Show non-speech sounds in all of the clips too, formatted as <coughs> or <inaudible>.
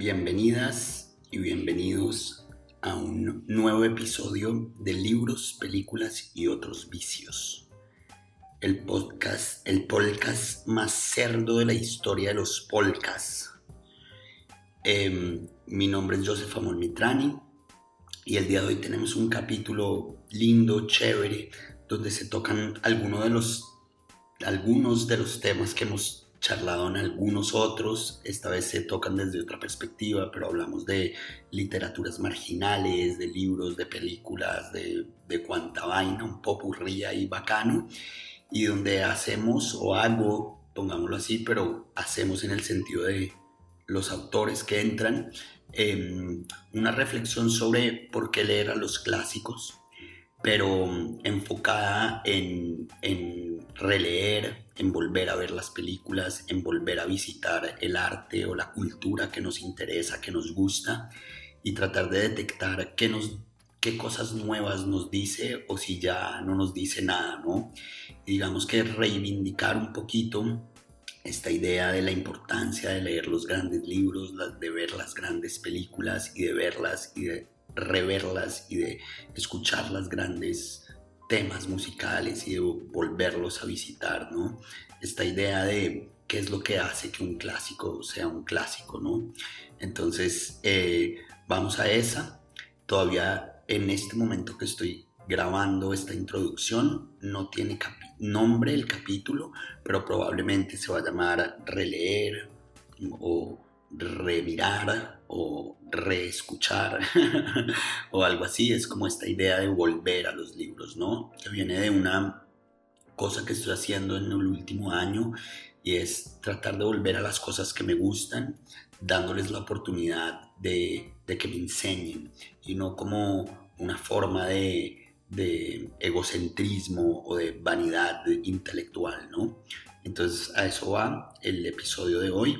Bienvenidas y bienvenidos a un nuevo episodio de libros, películas y otros vicios. El podcast, el podcast más cerdo de la historia de los podcasts. Em, mi nombre es Joseph Amon Mitrani y el día de hoy tenemos un capítulo lindo, chévere, donde se tocan algunos de los, algunos de los temas que hemos charlado en algunos otros, esta vez se tocan desde otra perspectiva, pero hablamos de literaturas marginales, de libros, de películas, de, de cuanta vaina, un popurrí y bacano, y donde hacemos o hago, pongámoslo así, pero hacemos en el sentido de los autores que entran, em, una reflexión sobre por qué leer a los clásicos, pero enfocada en, en, releer, en volver a ver las películas, en volver a visitar el arte o la cultura que nos interesa, que nos gusta y tratar de detectar qué, nos, qué cosas nuevas nos dice o si ya no nos dice nada, ¿no? digamos que reivindicar un poquito esta idea de la importancia de leer los grandes libros, de ver las grandes películas y de verlas y de reverlas y de escuchar los grandes temas musicales y de volverlos a visitar, ¿no? Esta idea de qué es lo que hace que un clásico sea un clásico, ¿no? Entonces, eh, vamos a esa. Todavía en este momento que estoy grabando esta introducción, no tiene nombre el capítulo, pero probablemente se va a llamar Releer o remirar o reescuchar <laughs> o algo así. Es como esta idea de volver a los libros, ¿no? Que viene de una cosa que estoy haciendo en el último año y es tratar de volver a las cosas que me gustan, dándoles la oportunidad de, que me enseñen y no como una forma de, de egocentrismo o de vanidad intelectual, ¿no? Entonces a eso va el episodio de hoy.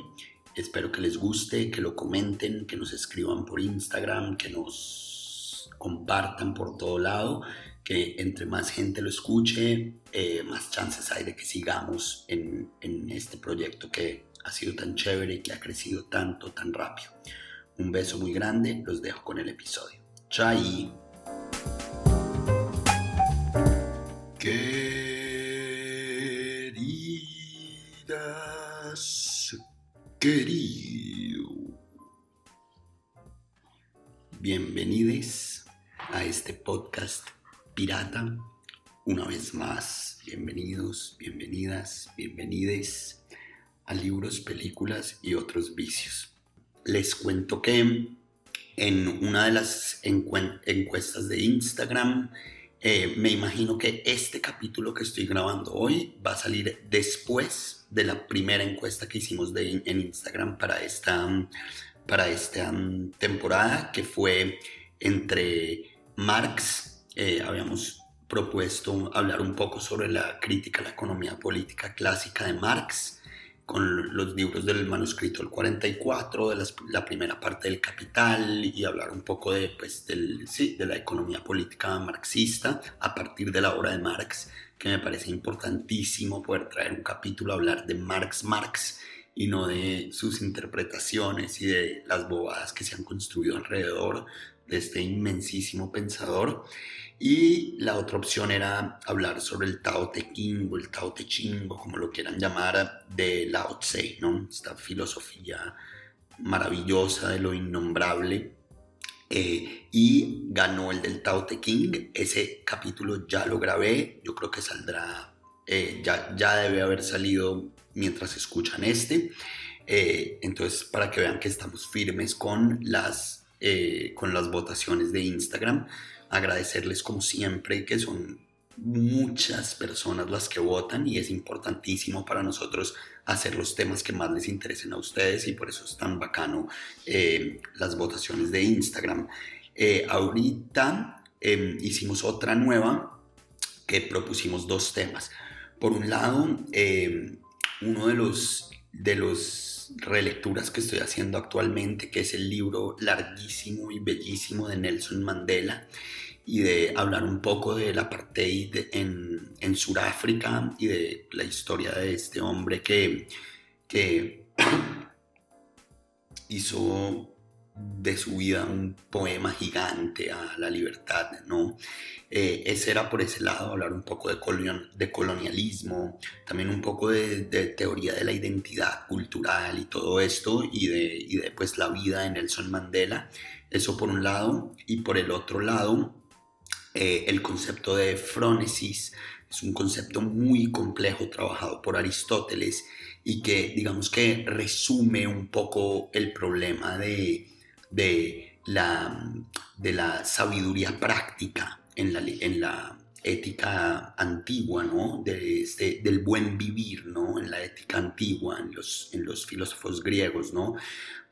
Espero que les guste, que lo comenten, que nos escriban por Instagram, que nos compartan por todo lado, que entre más gente lo escuche, eh, más chances hay de que sigamos en, este proyecto que ha sido tan chévere que ha crecido tanto, tan rápido. Un beso muy grande, los dejo con el episodio. Chai. Queridas querido. Bienvenidos a este podcast pirata. Una vez más, bienvenidos, bienvenidas, bienvenides a libros, películas y otros vicios. Les cuento que en una de las encuestas de Instagram, eh, me imagino que este capítulo que estoy grabando hoy va a salir después de la primera encuesta que hicimos de, en Instagram para esta, para esta um, temporada, que fue entre Marx, eh, habíamos propuesto hablar un poco sobre la crítica a la economía política clásica de Marx, con los libros del manuscrito del 44, de la primera parte del Capital y hablar un poco de, pues, del, sí, de la economía política marxista a partir de la obra de Marx que me parece importantísimo poder traer un capítulo a hablar de Marx Marx y no de sus interpretaciones y de las bobadas que se han construido alrededor de este inmensísimo pensador. Y la otra opción era hablar sobre el Tao Te Ching o el Tao Te Ching como lo quieran llamar de Lao Tse, ¿no? esta filosofía maravillosa de lo innombrable eh, y ganó el del Tao Te King. Ese capítulo ya lo grabé, yo creo que saldrá, eh, ya, ya debe haber salido mientras escuchan este. Eh, entonces, para que vean que estamos firmes con las, con las votaciones de Instagram, agradecerles como siempre que son muchas personas las que votan y es importantísimo para nosotros hacer los temas que más les interesen a ustedes y por eso es tan bacano eh, las votaciones de Instagram. Eh, ahorita em, hicimos otra nueva que propusimos dos temas. Por un lado, em, uno de los, de los relecturas que estoy haciendo actualmente, que es el libro larguísimo y bellísimo de Nelson Mandela, y de hablar un poco del apartheid en, en Sudáfrica y de la historia de este hombre que, que <clears throat> hizo de su vida un poema gigante a la libertad, ¿no? Eh, ese era por ese lado, hablar un poco de, de colonialismo, también un poco de, teoría de la identidad cultural y todo esto, y de, y de pues, la vida de Nelson Mandela, eso por un lado, y por el otro lado, eh, el concepto de frónesis, es un concepto muy complejo trabajado por Aristóteles y que digamos que resume un poco el problema de, de, la, de la sabiduría práctica en la, en la ética antigua, ¿no? De este, del buen vivir, ¿no? En la ética antigua, en los, en los filósofos griegos, ¿no?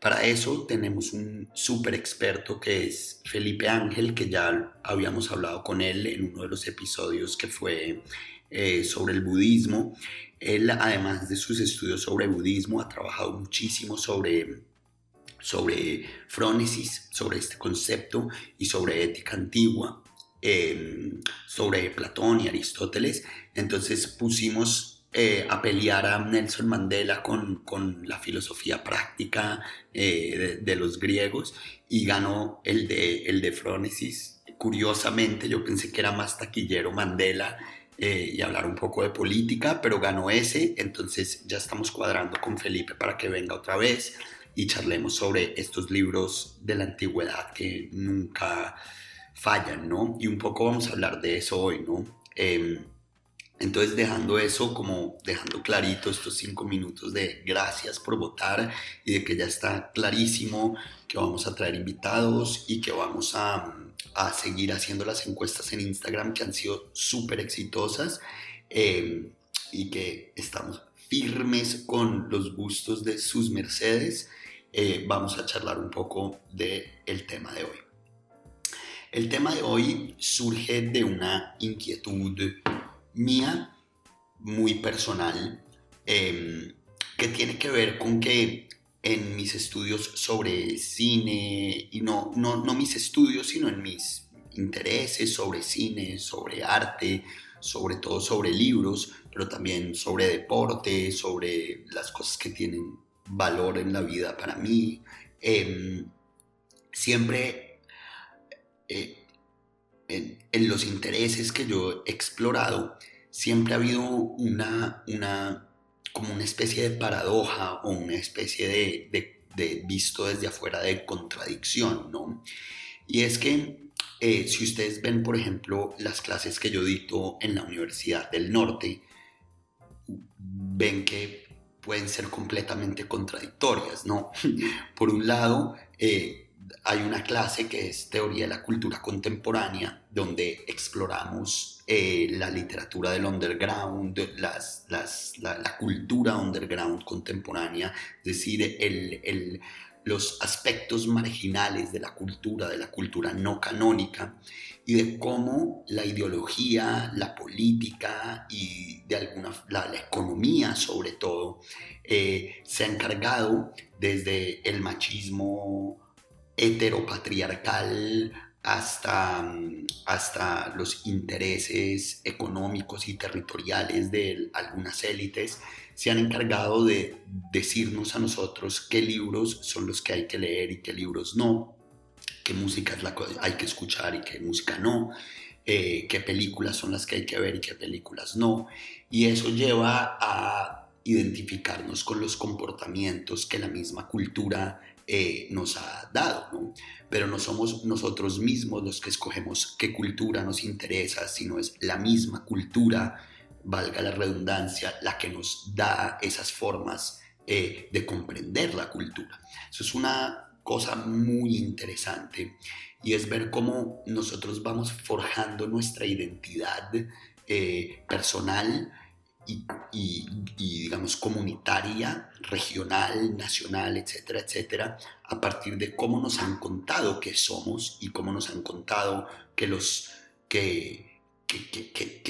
Para eso tenemos un súper experto que es Felipe Ángel, que ya habíamos hablado con él en uno de los episodios que fue eh, sobre el budismo. Él, además de sus estudios sobre budismo, ha trabajado muchísimo sobre, sobre frónesis, sobre este concepto y sobre ética antigua, em, sobre Platón y Aristóteles. Entonces pusimos eh, a pelear a Nelson Mandela con, la filosofía práctica eh, de, los griegos y ganó el de, el de Frónesis. Curiosamente, yo pensé que era más taquillero Mandela eh, y hablar un poco de política, pero ganó ese, entonces ya estamos cuadrando con Felipe para que venga otra vez y charlemos sobre estos libros de la antigüedad que nunca fallan, ¿no? Y un poco vamos a hablar de eso hoy, ¿no? Em, entonces dejando eso como dejando clarito estos cinco minutos de gracias por votar y de que ya está clarísimo que vamos a traer invitados y que vamos a, a seguir haciendo las encuestas en Instagram que han sido súper exitosas eh, y que estamos firmes con los gustos de sus mercedes, eh, vamos a charlar un poco del el tema de hoy. El tema de hoy surge de una inquietud mía, muy personal, em, que tiene que ver con que en mis estudios sobre cine, y no, no, no mis estudios, sino en mis intereses sobre cine, sobre arte, sobre todo sobre libros, pero también sobre deporte, sobre las cosas que tienen valor en la vida para mí. Em, siempre eh, en, los intereses que yo he explorado, siempre ha habido una, una, como una especie de paradoja o una especie de, de, visto desde afuera de contradicción, ¿no? Y es que eh, si ustedes ven, por ejemplo, las clases que yo dicto en la Universidad del Norte, ven que pueden ser completamente contradictorias, ¿no? <laughs> Por un lado, eh, hay una clase que es Teoría de la Cultura Contemporánea, donde exploramos eh, la literatura del underground, las, la, cultura underground contemporánea, es decir, el, los aspectos marginales de la cultura, de la cultura no canónica, y de cómo la ideología, la política y de alguna la, economía sobre todo eh, se ha encargado desde el machismo heteropatriarcal hasta, hasta los intereses económicos y territoriales de algunas élites, se han encargado de decirnos a nosotros qué libros son los que hay que leer y qué libros no, qué música es la que hay que escuchar y qué música no, eh, qué películas son las que hay que ver y qué películas no. Y eso lleva a identificarnos con los comportamientos que la misma cultura eh, nos ha dado, ¿no? Pero no somos nosotros mismos los que escogemos qué cultura nos interesa, sino es la misma cultura, valga la redundancia, la que nos da esas formas eh, de comprender la cultura. Eso es una cosa muy interesante y es ver cómo nosotros vamos forjando nuestra identidad eh, personal y, digamos, comunitaria, regional, nacional, etcétera, etcétera, a partir de cómo nos han contado que somos y cómo nos han contado que los que, que, que,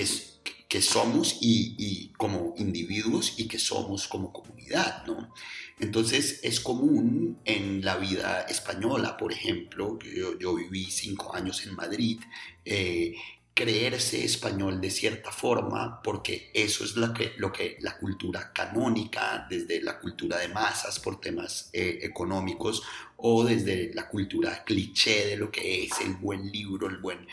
que somos y, y, como individuos y que somos como comunidad, ¿no? Entonces es común en la vida española, por ejemplo, yo, yo viví cinco años en Madrid, eh, creerse español de cierta forma, porque eso es lo que, lo que la cultura canónica, desde la cultura de masas por temas eh, económicos, o desde la cultura cliché de lo que es el buen libro, el buen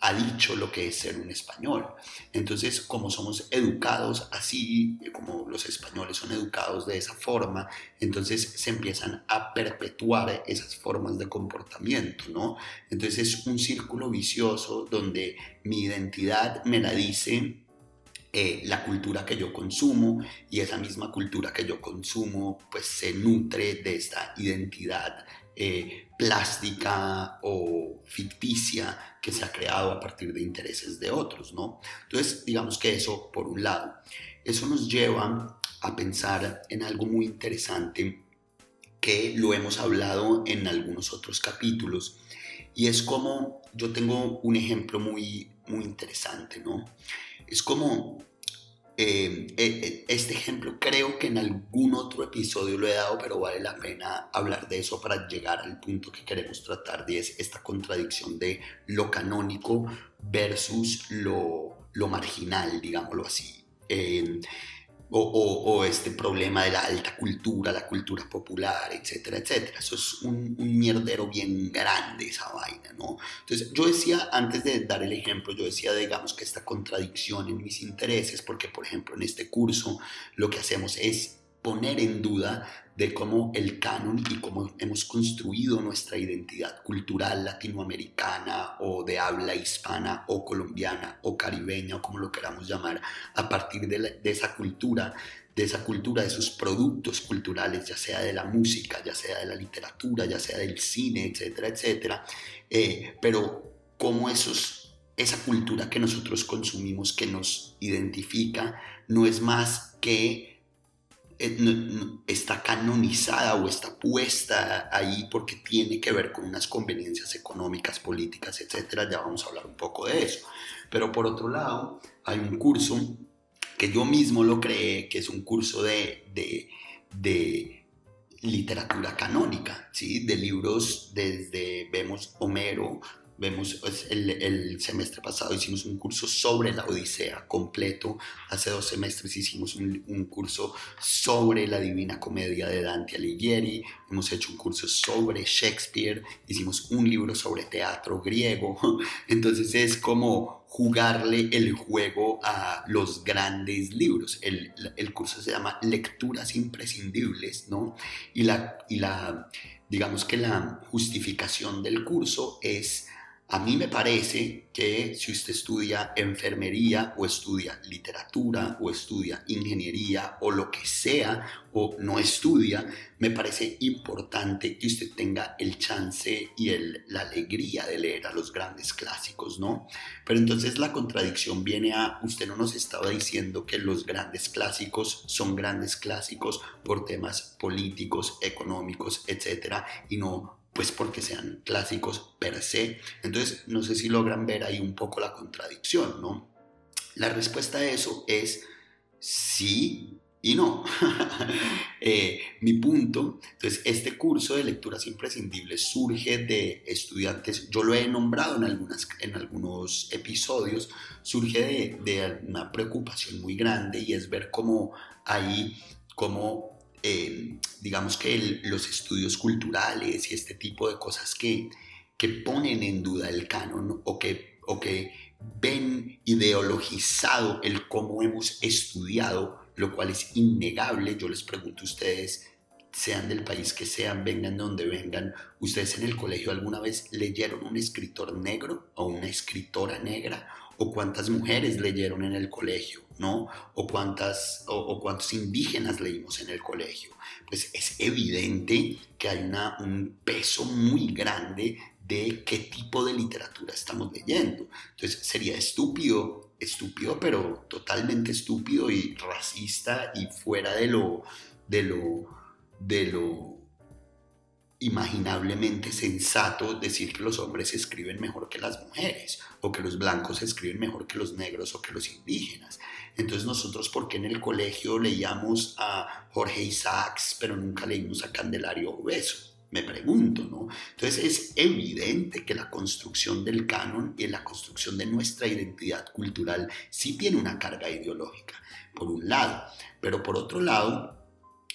ha dicho lo que es ser un español. Entonces, como somos educados así, como los españoles son educados de esa forma, entonces se empiezan a perpetuar esas formas de comportamiento, ¿no? Entonces es un círculo vicioso donde mi identidad me la dice eh, la cultura que yo consumo y esa misma cultura que yo consumo pues se nutre de esta identidad eh, plástica o ficticia que se ha creado a partir de intereses de otros, ¿no? Entonces, digamos que eso por un lado. Eso nos lleva a pensar en algo muy interesante que lo hemos hablado en algunos otros capítulos y es como yo tengo un ejemplo muy muy interesante, ¿no? Es como eh, eh, eh, este ejemplo creo que en algún otro episodio lo he dado, pero vale la pena hablar de eso para llegar al punto que queremos tratar, de es esta contradicción de lo canónico versus lo, lo marginal, digámoslo así o, este problema de la alta cultura, la cultura popular, etcétera, etcétera. Eso es un, un, mierdero bien grande esa vaina, ¿no? Entonces yo decía, antes de dar el ejemplo, yo decía, digamos que esta contradicción en mis intereses, porque por ejemplo en este curso lo que hacemos es poner en duda de cómo el canon y cómo hemos construido nuestra identidad cultural latinoamericana o de habla hispana o colombiana o caribeña o como lo queramos llamar, a partir de, esa cultura, de esa cultura, de sus productos culturales, ya sea de la música, ya sea de la literatura, ya sea del cine, etcétera, etcétera. Eh, pero cómo esos, esa cultura que nosotros consumimos, que nos identifica, no es más que está canonizada o está puesta ahí porque tiene que ver con unas conveniencias económicas, políticas, etcétera. Ya vamos a hablar un poco de eso. Pero por otro lado, hay un curso que yo mismo lo creé, que es un curso de, de, de literatura canónica, ¿sí? de libros desde, vemos Homero, Vemos, pues, el, semestre pasado hicimos un curso sobre la Odisea completo. Hace dos semestres hicimos un, curso sobre la Divina Comedia de Dante Alighieri. Hemos hecho un curso sobre Shakespeare. Hicimos un libro sobre teatro griego. <laughs> Entonces es como jugarle el juego a los grandes libros. El, el curso se llama Lecturas Imprescindibles, ¿no? Y la, y la, digamos que la justificación del curso es a mí me parece que si usted estudia enfermería o estudia literatura o estudia ingeniería o lo que sea o no estudia, me parece importante que usted tenga el chance y la alegría de leer a los grandes clásicos, ¿no? Pero entonces la contradicción viene a, usted no nos estaba diciendo que los grandes clásicos son grandes clásicos por temas políticos, económicos, etcétera, y no pues porque sean clásicos per se. Entonces, no sé si logran ver ahí un poco la contradicción, ¿no? La respuesta a eso es sí y no. <laughs> Eh, mi punto, entonces, este curso de lecturas imprescindibles surge de estudiantes, yo lo he nombrado en, algunas, en algunos episodios, surge de, de una preocupación muy grande y es ver cómo ahí, cómo eh, digamos que los estudios culturales y este tipo de cosas que, que ponen en duda el canon o que, o que ven ideologizado el cómo hemos estudiado, lo cual es innegable. Yo les pregunto a ustedes, sean del país que sean, vengan de donde vengan, ¿ustedes en el colegio alguna vez leyeron un escritor negro o una escritora negra? ¿O cuántas mujeres leyeron en el colegio? ¿No? O, cuántas, o, cuántos indígenas leímos en el colegio. Pues es evidente que hay una, un peso muy grande de qué tipo de literatura estamos leyendo. Entonces sería estúpido, estúpido, pero totalmente estúpido y racista y fuera de lo, de lo, de lo imaginablemente sensato decir que los hombres escriben mejor que las mujeres o que los blancos escriben mejor que los negros o que los indígenas. Entonces nosotros, ¿por qué en el colegio leíamos a Jorge Isaacs pero nunca leímos a Candelario Obeso? me pregunto, ¿no? Entonces es evidente que la construcción del canon y la construcción de nuestra identidad cultural sí tiene una carga ideológica, por un lado, pero por otro lado,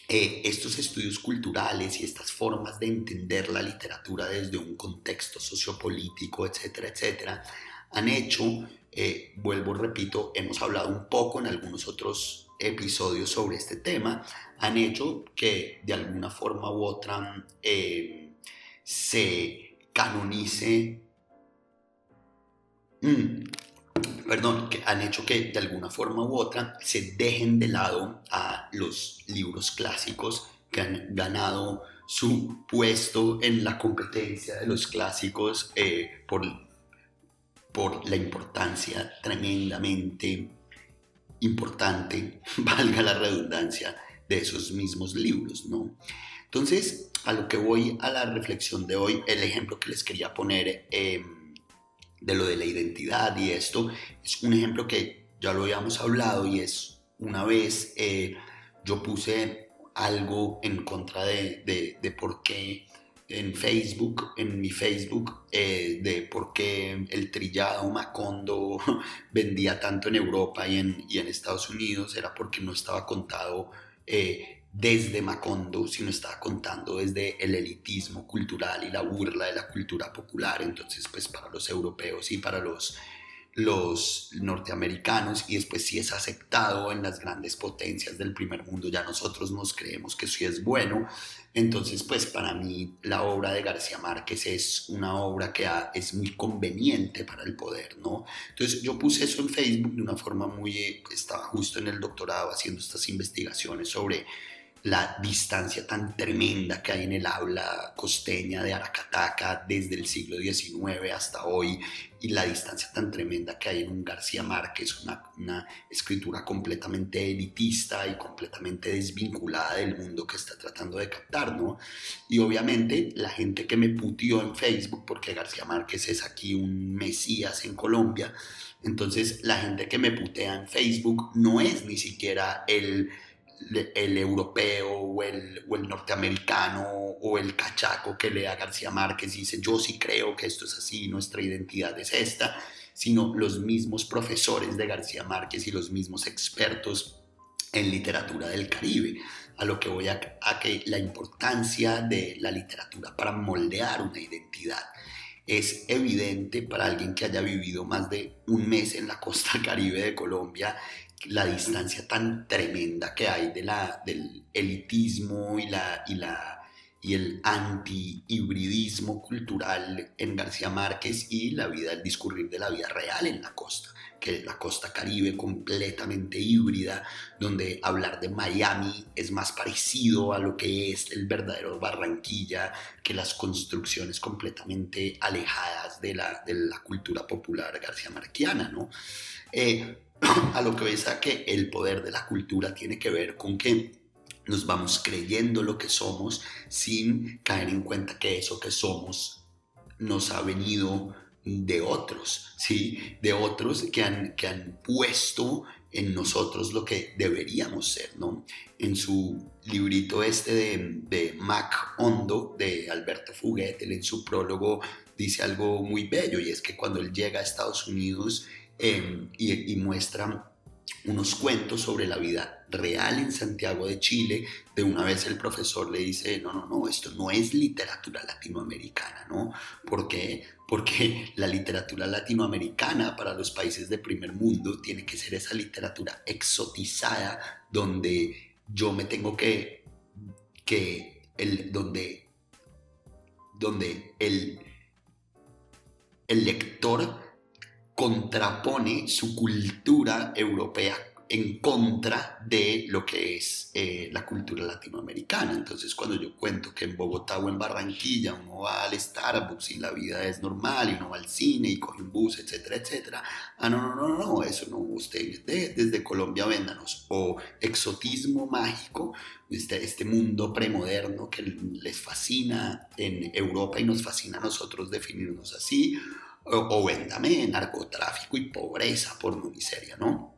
eh, estos estudios culturales y estas formas de entender la literatura desde un contexto sociopolítico, etcétera, etcétera, han hecho, eh, vuelvo, repito, hemos hablado un poco en algunos otros episodios sobre este tema, han hecho que de alguna forma u otra eh, se canonice, mm, perdón, que han hecho que de alguna forma u otra se dejen de lado a los libros clásicos que han ganado su puesto en la competencia de los clásicos eh, por, por la importancia tremendamente importante, <laughs> valga la redundancia, de esos mismos libros, ¿no? Entonces, a lo que voy a la reflexión de hoy, el ejemplo que les quería poner em, de lo de la identidad y esto, es un ejemplo que ya lo habíamos hablado y es una vez eh, yo puse algo en contra de, de, por qué en Facebook, en mi Facebook, eh, de por qué el trillado Macondo <laughs> vendía tanto en Europa y en, y en Estados Unidos, era porque no estaba contado eh, desde Macondo, sino estaba contando desde el elitismo cultural y la burla de la cultura popular. Entonces, pues para los europeos y para los, los norteamericanos, y después si es aceptado en las grandes potencias del primer mundo, ya nosotros nos creemos que eso es bueno. Entonces, pues para mí la obra de García Márquez es una obra que es muy conveniente para el poder, ¿no? Entonces yo puse eso en Facebook de una forma muy, estaba justo en el doctorado haciendo estas investigaciones sobre la distancia tan tremenda que hay en el habla costeña de Aracataca desde el siglo XIX hasta hoy y la distancia tan tremenda que hay en un García Márquez, una, una escritura completamente elitista y completamente desvinculada del mundo que está tratando de captar, ¿no? Y obviamente la gente que me putió en Facebook, porque García Márquez es aquí un mesías en Colombia, entonces la gente que me putea en Facebook no es ni siquiera el el europeo o el, o el, norteamericano o el cachaco que lea García Márquez y dice yo sí creo que esto es así, nuestra identidad es esta, sino los mismos profesores de García Márquez y los mismos expertos en literatura del Caribe. A lo que voy a, a que la importancia de la literatura para moldear una identidad es evidente para alguien que haya vivido más de un mes en la costa <laughs> caribe de Colombia la distancia tan tremenda que hay de la, del elitismo y, la, y, la, y el anti-hibridismo cultural en García Márquez y la vida, el discurrir de la vida real en la costa, que es la costa caribe completamente híbrida, donde hablar de Miami es más parecido a lo que es el verdadero Barranquilla que las construcciones completamente alejadas de la, de la cultura popular garcía marquiana, ¿no? Eh, <coughs> a lo que ves a que el poder de la cultura tiene que ver con que nos vamos creyendo lo que somos sin caer en cuenta que eso que somos nos ha venido de otros, ¿sí? De otros que han, que han puesto en nosotros lo que deberíamos ser, ¿no? En su librito este de, de Mac Hondo, de Alberto Fuguet, él en su prólogo dice algo muy bello y es que cuando él llega a Estados Unidos Em, y, muestran unos cuentos sobre la vida real en Santiago de Chile. De una vez el profesor le dice, no, no, no, esto no es literatura latinoamericana, ¿no? Porque, porque la literatura latinoamericana para los países de primer mundo tiene que ser esa literatura exotizada donde yo me tengo que, que el, donde, donde el, el lector contrapone su cultura europea en contra de lo que es eh, la cultura latinoamericana. Entonces, cuando yo cuento que en Bogotá o en Barranquilla uno va al Starbucks y la vida es normal y uno va al cine y coge un bus, etcétera, etcétera. Ah, no, no, no, no, eso no, usted desde Colombia véndanos. O exotismo mágico, este, este mundo premoderno que les fascina en Europa y nos fascina a nosotros definirnos así o, o véndame narcotráfico y pobreza por no miseria, ¿no?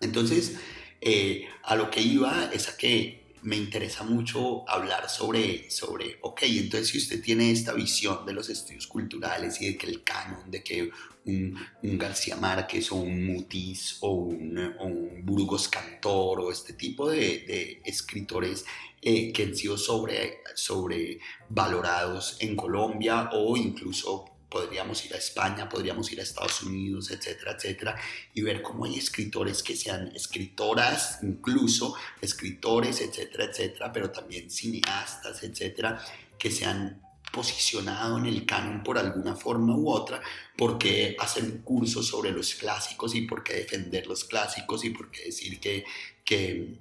Entonces, eh, a lo que iba es a que me interesa mucho hablar sobre, sobre, ok, entonces si usted tiene esta visión de los estudios culturales y de que el canon, de que un, García Márquez o un Mutis o un, Burgos Cantor o este tipo de, escritores eh, que han sido sobre, sobre valorados en Colombia o incluso podríamos ir a España, podríamos ir a Estados Unidos, etcétera, etcétera, y ver cómo hay escritores que sean escritoras, incluso escritores, etcétera, etcétera, pero también cineastas, etcétera, que se han posicionado en el canon por alguna forma u otra, porque hacen cursos sobre los clásicos y por qué defender los clásicos y por qué decir que, que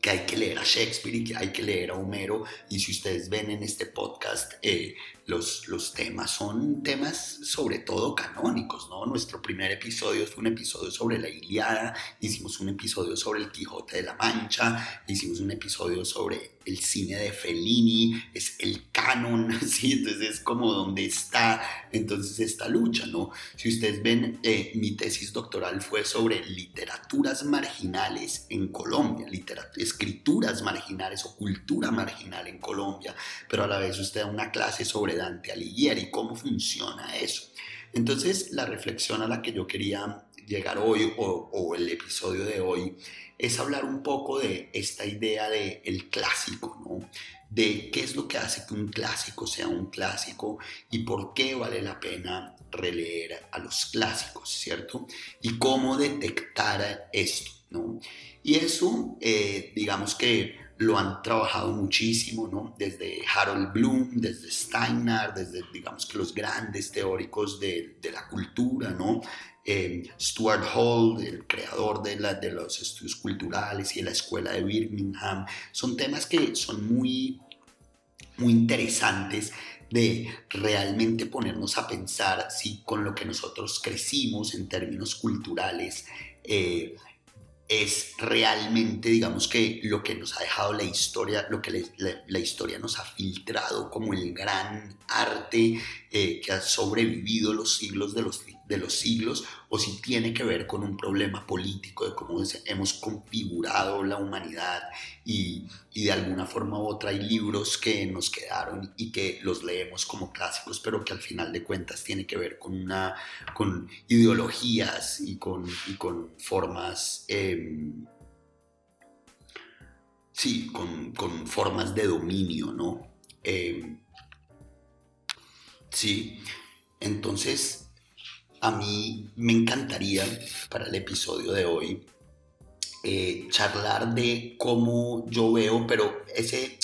que hay que leer a Shakespeare y que hay que leer a Homero. Y si ustedes ven en este podcast, eh, los, los temas son temas sobre todo canónicos, ¿no? Nuestro primer episodio fue un episodio sobre la Iliada, hicimos un episodio sobre el Quijote de la Mancha, hicimos un episodio sobre el cine de Fellini, es el canon, <laughs> ¿sí? Entonces es como donde está entonces esta lucha, ¿no? Si ustedes ven, eh, mi tesis doctoral fue sobre literaturas marginales en Colombia, escrituras marginales o cultura marginal en Colombia, pero a la vez usted da una clase sobre Dante Alighieri, cómo funciona eso. Entonces la reflexión a la que yo quería llegar hoy o, o el episodio de hoy es hablar un poco de esta idea de el clásico, ¿no? De qué es lo que hace que un clásico sea un clásico y por qué vale la pena releer a los clásicos, ¿cierto? Y cómo detectar esto, ¿no? Y eso, eh, digamos que lo han trabajado muchísimo, ¿no? Desde Harold Bloom, desde Steiner, desde, digamos que los grandes teóricos de, de la cultura, ¿no? Eh, Stuart Hall, el creador de, la, de los estudios culturales y de la escuela de Birmingham, son temas que son muy, muy interesantes de realmente ponernos a pensar si con lo que nosotros crecimos en términos culturales eh, es realmente, digamos que lo que nos ha dejado la historia, lo que la, historia nos ha filtrado como el gran arte eh, que ha sobrevivido los siglos de los de los siglos o si tiene que ver con un problema político de cómo hemos configurado la humanidad y, de alguna forma u otra hay libros que nos quedaron y que los leemos como clásicos pero que al final de cuentas tiene que ver con, una, con ideologías y con, con formas... Em, sí, con, formas de dominio, ¿no? Em, sí, entonces a mí me encantaría para el episodio de hoy eh, charlar de cómo yo veo, pero ese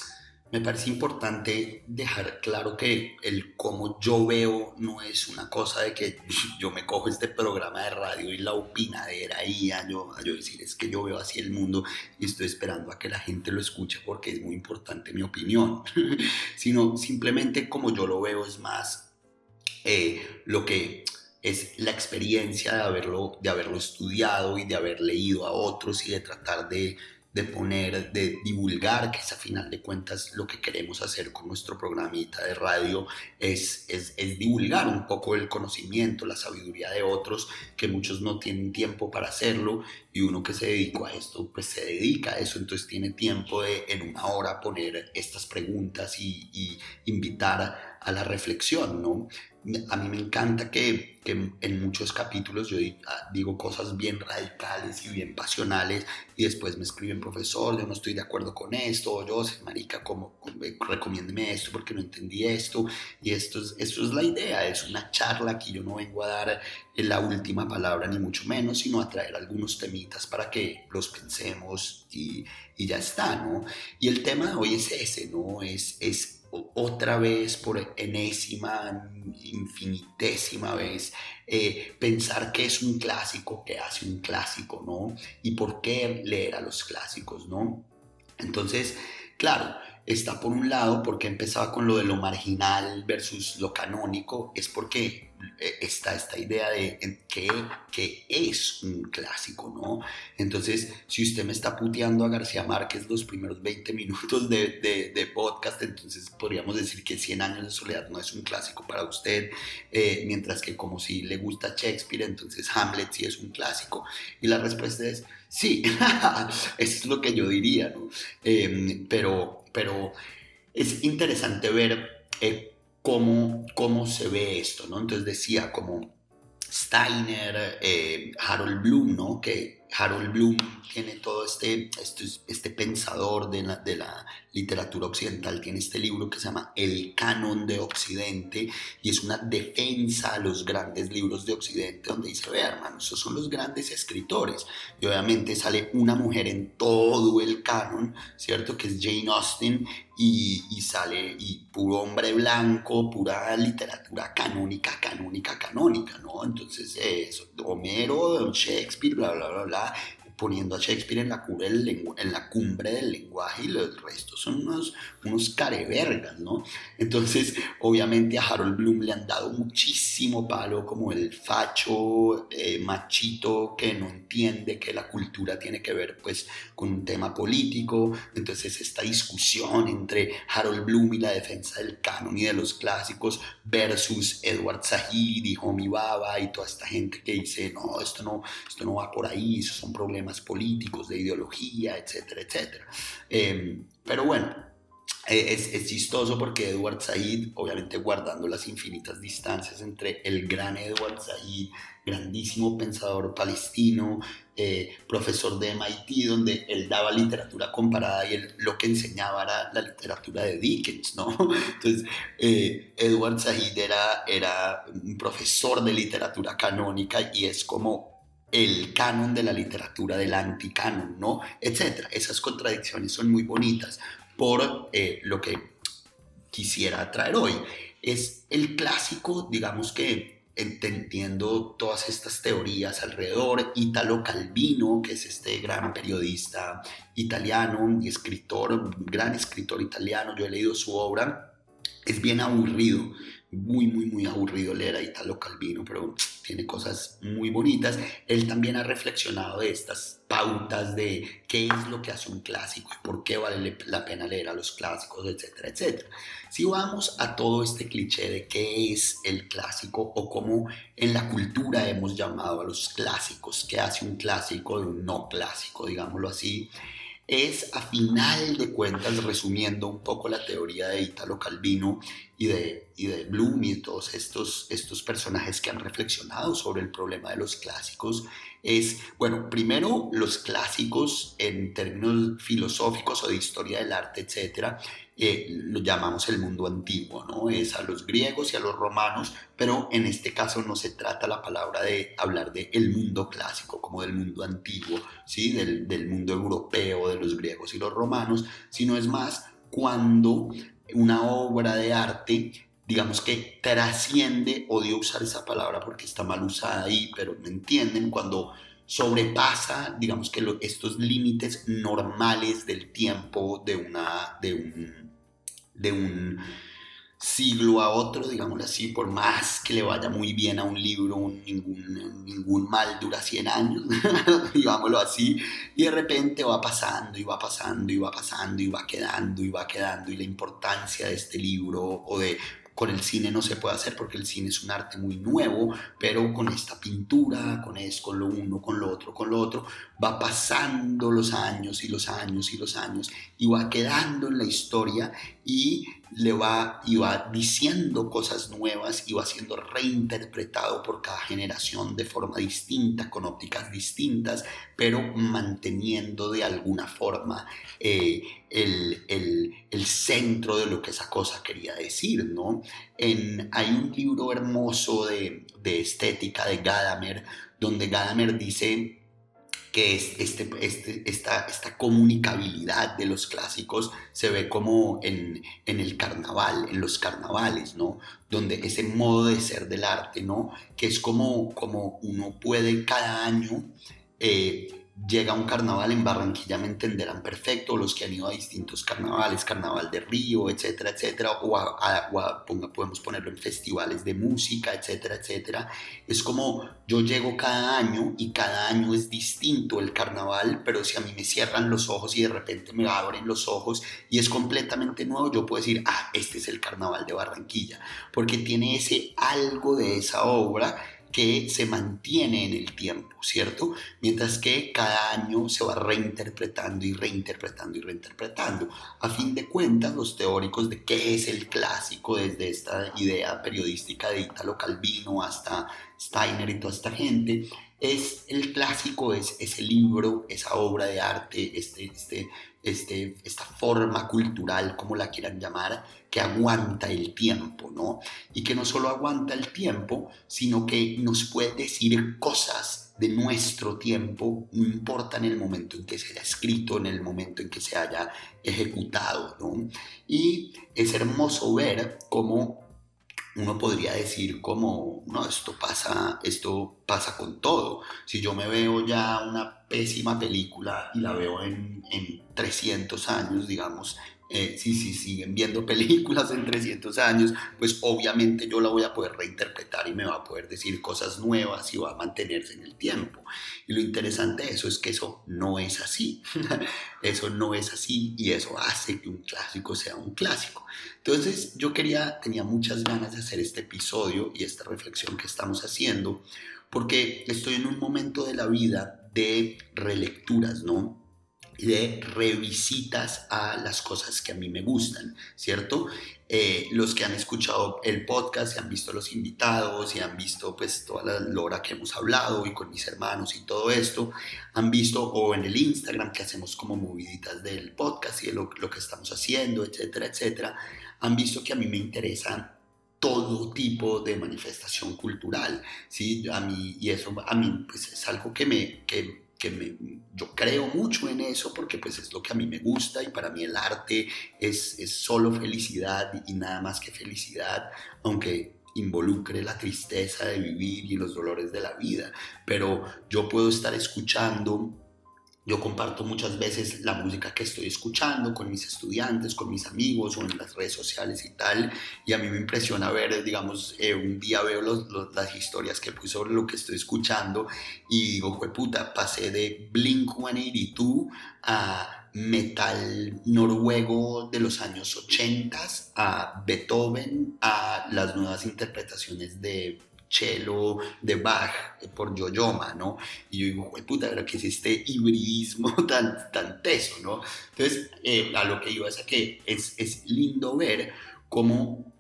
me parece importante dejar claro que el cómo yo veo no es una cosa de que <laughs> yo me cojo este programa de radio y la opinadera y yo, a yo decir es que yo veo así el mundo y estoy esperando a que la gente lo escuche porque es muy importante mi opinión, <laughs> sino simplemente como yo lo veo es más eh, lo que es la experiencia de haberlo, de haberlo estudiado y de haber leído a otros y de tratar de, poner, de divulgar, que es a final de cuentas lo que queremos hacer con nuestro programita de radio, es, es, divulgar un poco el conocimiento, la sabiduría de otros, que muchos no tienen tiempo para hacerlo y uno que se dedicó a esto, pues se dedica a eso, entonces tiene tiempo de en una hora poner estas preguntas y, y invitar a la reflexión, ¿no? A mí me encanta que, en muchos capítulos yo ah, digo cosas bien radicales y bien pasionales y después me escriben, profesor, yo no estoy de acuerdo con esto, o yo, marica, como, recomiéndeme esto porque no entendí esto. Y esto es, esto es la idea, es una charla que yo no vengo a dar la última palabra ni mucho menos, sino a traer algunos temitas para que los pensemos y, y ya está, ¿no? Y el tema hoy es ese, ¿no? Es, es otra vez, por enésima, infinitésima vez, eh, pensar que es un clásico, que hace un clásico, ¿no? Y por qué leer a los clásicos, ¿no? Entonces, claro, está por un lado porque empezaba con lo de lo marginal versus lo canónico, es porque está esta idea de que, que es un clásico, ¿no? Entonces, si usted me está puteando a García Márquez los primeros 20 minutos de, de, podcast, entonces podríamos decir que 100 años de soledad no es un clásico para usted, eh, mientras que como si le gusta Shakespeare, entonces Hamlet sí es un clásico. Y la respuesta es sí, <laughs> es lo que yo diría, ¿no? Em, pero, pero es interesante ver... Eh, cómo, cómo se ve esto, ¿no? Entonces decía como Steiner, eh, Harold Bloom, ¿no? Que Harold Bloom tiene todo este, este, este pensador de la, de la, literatura occidental, tiene este libro que se llama El canon de Occidente y es una defensa a los grandes libros de Occidente donde dice, vea hermano, esos son los grandes escritores. Y obviamente sale una mujer en todo el canon, ¿cierto? Que es Jane Austen y, sale y puro hombre blanco, pura literatura canónica, canónica, canónica, ¿no? Entonces, eso, Homero, Shakespeare, bla, bla, bla, bla, poniendo a Shakespeare en la, en la cumbre del lenguaje y el resto son unos, unos carevergas, ¿no? Entonces, obviamente a Harold Bloom le han dado muchísimo palo como el facho eh, machito que no entiende que la cultura tiene que ver pues con un tema político. Entonces, esta discusión entre Harold Bloom y la defensa del canon y de los clásicos versus Edward Said y Homi Baba y toda esta gente que dice, no, esto no, esto no va por ahí, esos son problemas políticos, de ideología, etcétera, etcétera. Em, pero bueno, eh, es, chistoso porque Edward Said, obviamente guardando las infinitas distancias entre el gran Edward Said, grandísimo pensador palestino, eh, profesor de MIT, donde él daba literatura comparada y él lo que enseñaba era la literatura de Dickens, ¿no? <laughs> Entonces, eh, Edward Said era, era un profesor de literatura canónica y es como el canon de la literatura del anticanon, ¿no? Etcétera. Esas contradicciones son muy bonitas por eh, lo que quisiera traer hoy. Es el clásico, digamos que entendiendo todas estas teorías alrededor, Italo Calvino, que es este gran periodista italiano y escritor, gran escritor italiano, yo he leído su obra, es bien aburrido muy, muy, muy aburrido leer a Italo Calvino, pero tiene cosas muy bonitas. Él también ha reflexionado de estas pautas de qué es lo que hace un clásico y por qué vale la pena leer a los clásicos, etcétera, etcétera. Si vamos a todo este cliché de qué es el clásico o cómo en la cultura hemos llamado a los clásicos, qué hace un clásico de un no clásico, digámoslo así, es a final de cuentas, resumiendo un poco la teoría de Italo Calvino y de, y de Bloom y todos estos, estos personajes que han reflexionado sobre el problema de los clásicos, es, bueno, primero los clásicos en términos filosóficos o de historia del arte, etcétera, eh, lo llamamos el mundo antiguo, ¿no? Es a los griegos y a los romanos, pero en este caso no se trata la palabra de hablar de el mundo clásico, como del mundo antiguo, ¿sí? Del, del mundo europeo, de los griegos y los romanos, sino es más cuando una obra de arte digamos que trasciende, odio usar esa palabra porque está mal usada ahí, pero me entienden, cuando sobrepasa, digamos que estos límites normales del tiempo de, una, de, un, de un siglo a otro, digámoslo así, por más que le vaya muy bien a un libro, ningún, ningún mal dura 100 años, <laughs> digámoslo así, y de repente va pasando y va pasando y va pasando y va quedando y va quedando y la importancia de este libro o de con el cine no se puede hacer porque el cine es un arte muy nuevo, pero con esta pintura, con eso, con lo uno, con lo otro, con lo otro, va pasando los años y los años y los años y va quedando en la historia y le va y va diciendo cosas nuevas y va siendo reinterpretado por cada generación de forma distinta, con ópticas distintas, pero manteniendo de alguna forma eh, el, el, centro de lo que esa cosa quería decir, ¿no? Hay un libro hermoso de, estética de Gadamer, donde Gadamer dice que es este, este, esta, comunicabilidad de los clásicos se ve como en, en, el carnaval, en los carnavales, ¿no? Donde ese modo de ser del arte, ¿no? Que es como, como uno puede cada año eh, llega un carnaval en Barranquilla me entenderán perfecto, los que han ido a distintos carnavales, carnaval de Río, etcétera, etcétera, o, a, podemos ponerlo en festivales de música, etcétera, etcétera. Es como yo llego cada año y cada año es distinto el carnaval, pero si a mí me cierran los ojos y de repente me abren los ojos y es completamente nuevo, yo puedo decir, ah, este es el carnaval de Barranquilla, porque tiene ese algo de esa obra que se mantiene en el tiempo, ¿cierto? Mientras que cada año se va reinterpretando y reinterpretando y reinterpretando. A fin de cuentas, los teóricos de qué es el clásico, desde esta idea periodística de Italo Calvino hasta Steiner y toda esta gente, es el clásico, es ese libro, esa obra de arte, este, este, este, esta forma cultural, como la quieran llamar, que aguanta el tiempo, ¿no? Y que no solo aguanta el tiempo, sino que nos puede decir cosas de nuestro tiempo, no importa en el momento en que se haya escrito, en el momento en que se haya ejecutado, ¿no? Y es hermoso ver cómo uno podría decir como, no, esto pasa, esto pasa con todo. Si yo me veo ya una pésima película y la veo en, en 300 años, digamos, eh, si, siguen viendo <laughs> películas en 300 años, pues obviamente yo la voy a poder reinterpretar y me va a poder decir cosas nuevas y va a mantenerse en el tiempo. Y lo interesante de eso es que eso no es así. <laughs> eso no es así y eso hace que un clásico sea un clásico. Entonces yo quería, tenía muchas ganas de hacer este episodio y esta reflexión que estamos haciendo porque estoy en un momento de la vida de relecturas, ¿no? de revisitas a las cosas que a mí me gustan, ¿cierto? Eh, los que han escuchado el podcast y han visto los invitados y han visto pues toda la lora que hemos hablado y con mis hermanos y todo esto, han visto o en el Instagram que hacemos como moviditas del podcast y de lo, lo que estamos haciendo, etcétera, etcétera, han visto que a mí me interesa todo tipo de manifestación cultural, ¿sí? A mí, y eso a mí pues es algo que me, que yo creo mucho en eso porque pues es lo que a mí me gusta y para mí el arte es, es solo felicidad y nada más que felicidad, aunque involucre la tristeza de vivir y los dolores de la vida, pero yo puedo estar escuchando yo comparto muchas veces la música que estoy escuchando con mis estudiantes, con mis amigos o en las redes sociales y tal. Y a mí me impresiona ver, digamos, eh, un día veo las historias que puse sobre lo que estoy escuchando y digo, puta, pasé de Blink 182 a metal noruego de los años 80 a Beethoven, a las nuevas interpretaciones de cello de Bach por Yoyoma, ¿no? Y yo digo, puta, ¿qué es este hibridismo <laughs> tan, tan teso, ¿no? Entonces, eh, a lo que iba es a que es, es lindo ver cómo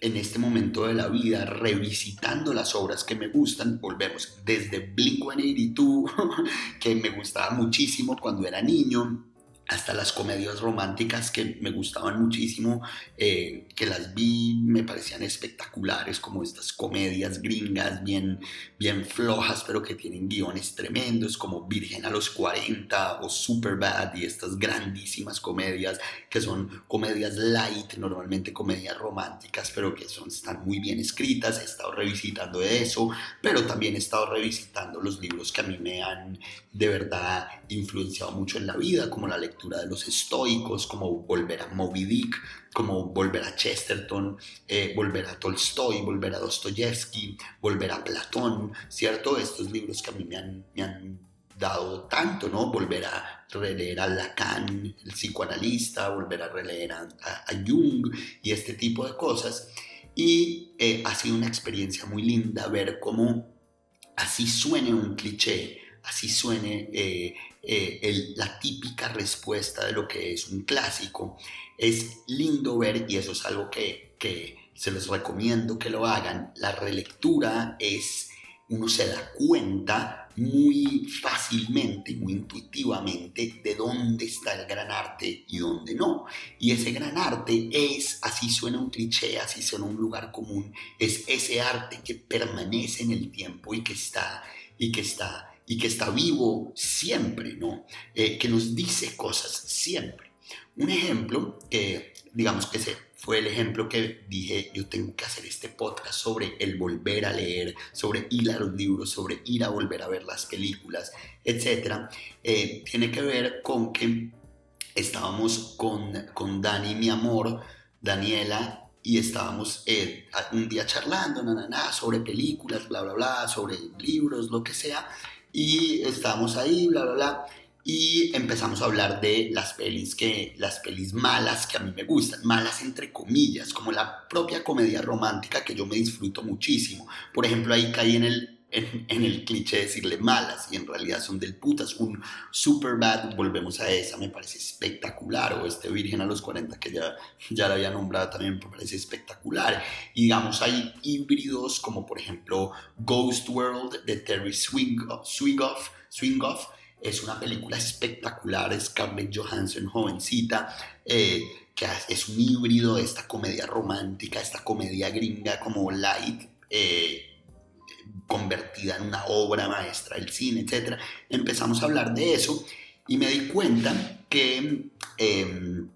en este momento de la vida, revisitando las obras que me gustan, volvemos desde Blink-182, <laughs> que me gustaba muchísimo cuando era niño, hasta las comedias románticas que me gustaban muchísimo, eh, que las vi, me parecían espectaculares, como estas comedias gringas bien, bien flojas, pero que tienen guiones tremendos, como Virgen a los 40 o Superbad y estas grandísimas comedias que son comedias light, normalmente comedias románticas, pero que son, están muy bien escritas. He estado revisitando eso, pero también he estado revisitando los libros que a mí me han de verdad influenciado mucho en la vida, como la lectura de los estoicos, como volver a Moby Dick, como volver a Chesterton, eh, volver a Tolstoy, volver a Dostoyevsky, volver a Platón, ¿cierto? Estos libros que a mí me han, me han dado tanto, ¿no? Volver a releer a Lacan, el psicoanalista, volver a releer a, Jung y este tipo de cosas. Y eh, ha sido una experiencia muy linda ver cómo así suene un cliché, así suene eh, eh, la típica respuesta de lo que es un clásico. Es lindo ver, y eso es algo que, que se les recomiendo que lo hagan, la relectura es, uno se da cuenta muy fácilmente, muy intuitivamente de dónde está el gran arte y dónde no. Y ese gran arte es, así suena un cliché, así suena un lugar común, es ese arte que permanece en el tiempo y que está, y que está y que está vivo siempre, ¿no? Eh, que nos dice cosas siempre. Un ejemplo digamos, que se, fue el ejemplo que dije, yo tengo que hacer este podcast sobre el volver a leer, sobre ir a los libros, sobre ir a volver a ver las películas, etc. Eh, tiene que ver con que estábamos con, con Dani, mi amor, Daniela, y estábamos eh, un día charlando, na, sobre películas, bla, bla, bla, sobre libros, lo que sea, y estábamos ahí, bla, bla, bla y empezamos a hablar de las pelis que las pelis malas que a mí me gustan, malas entre comillas, como la propia comedia romántica que yo me disfruto muchísimo. Por ejemplo, ahí caí en el en, el cliché de decirle malas y en realidad son del putas. Un super bad, volvemos a esa, me parece espectacular. O este Virgen a los 40 que ya, ya la había nombrado también me parece espectacular. Y digamos, hay híbridos como por ejemplo Ghost World de Terry Swingoff, Swingoff es una película espectacular, Scarlett Johansson, jovencita, eh, que es un híbrido de esta comedia romántica, esta comedia gringa como light, eh, convertida en una obra maestra del cine, etc. Empezamos a hablar de eso y me di cuenta que, em,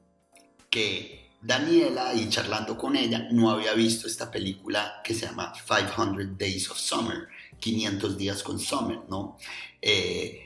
que Daniela, y charlando con ella, no había visto esta película que se llama 500 Days of Summer, 500 días con Summer, ¿no? Eh,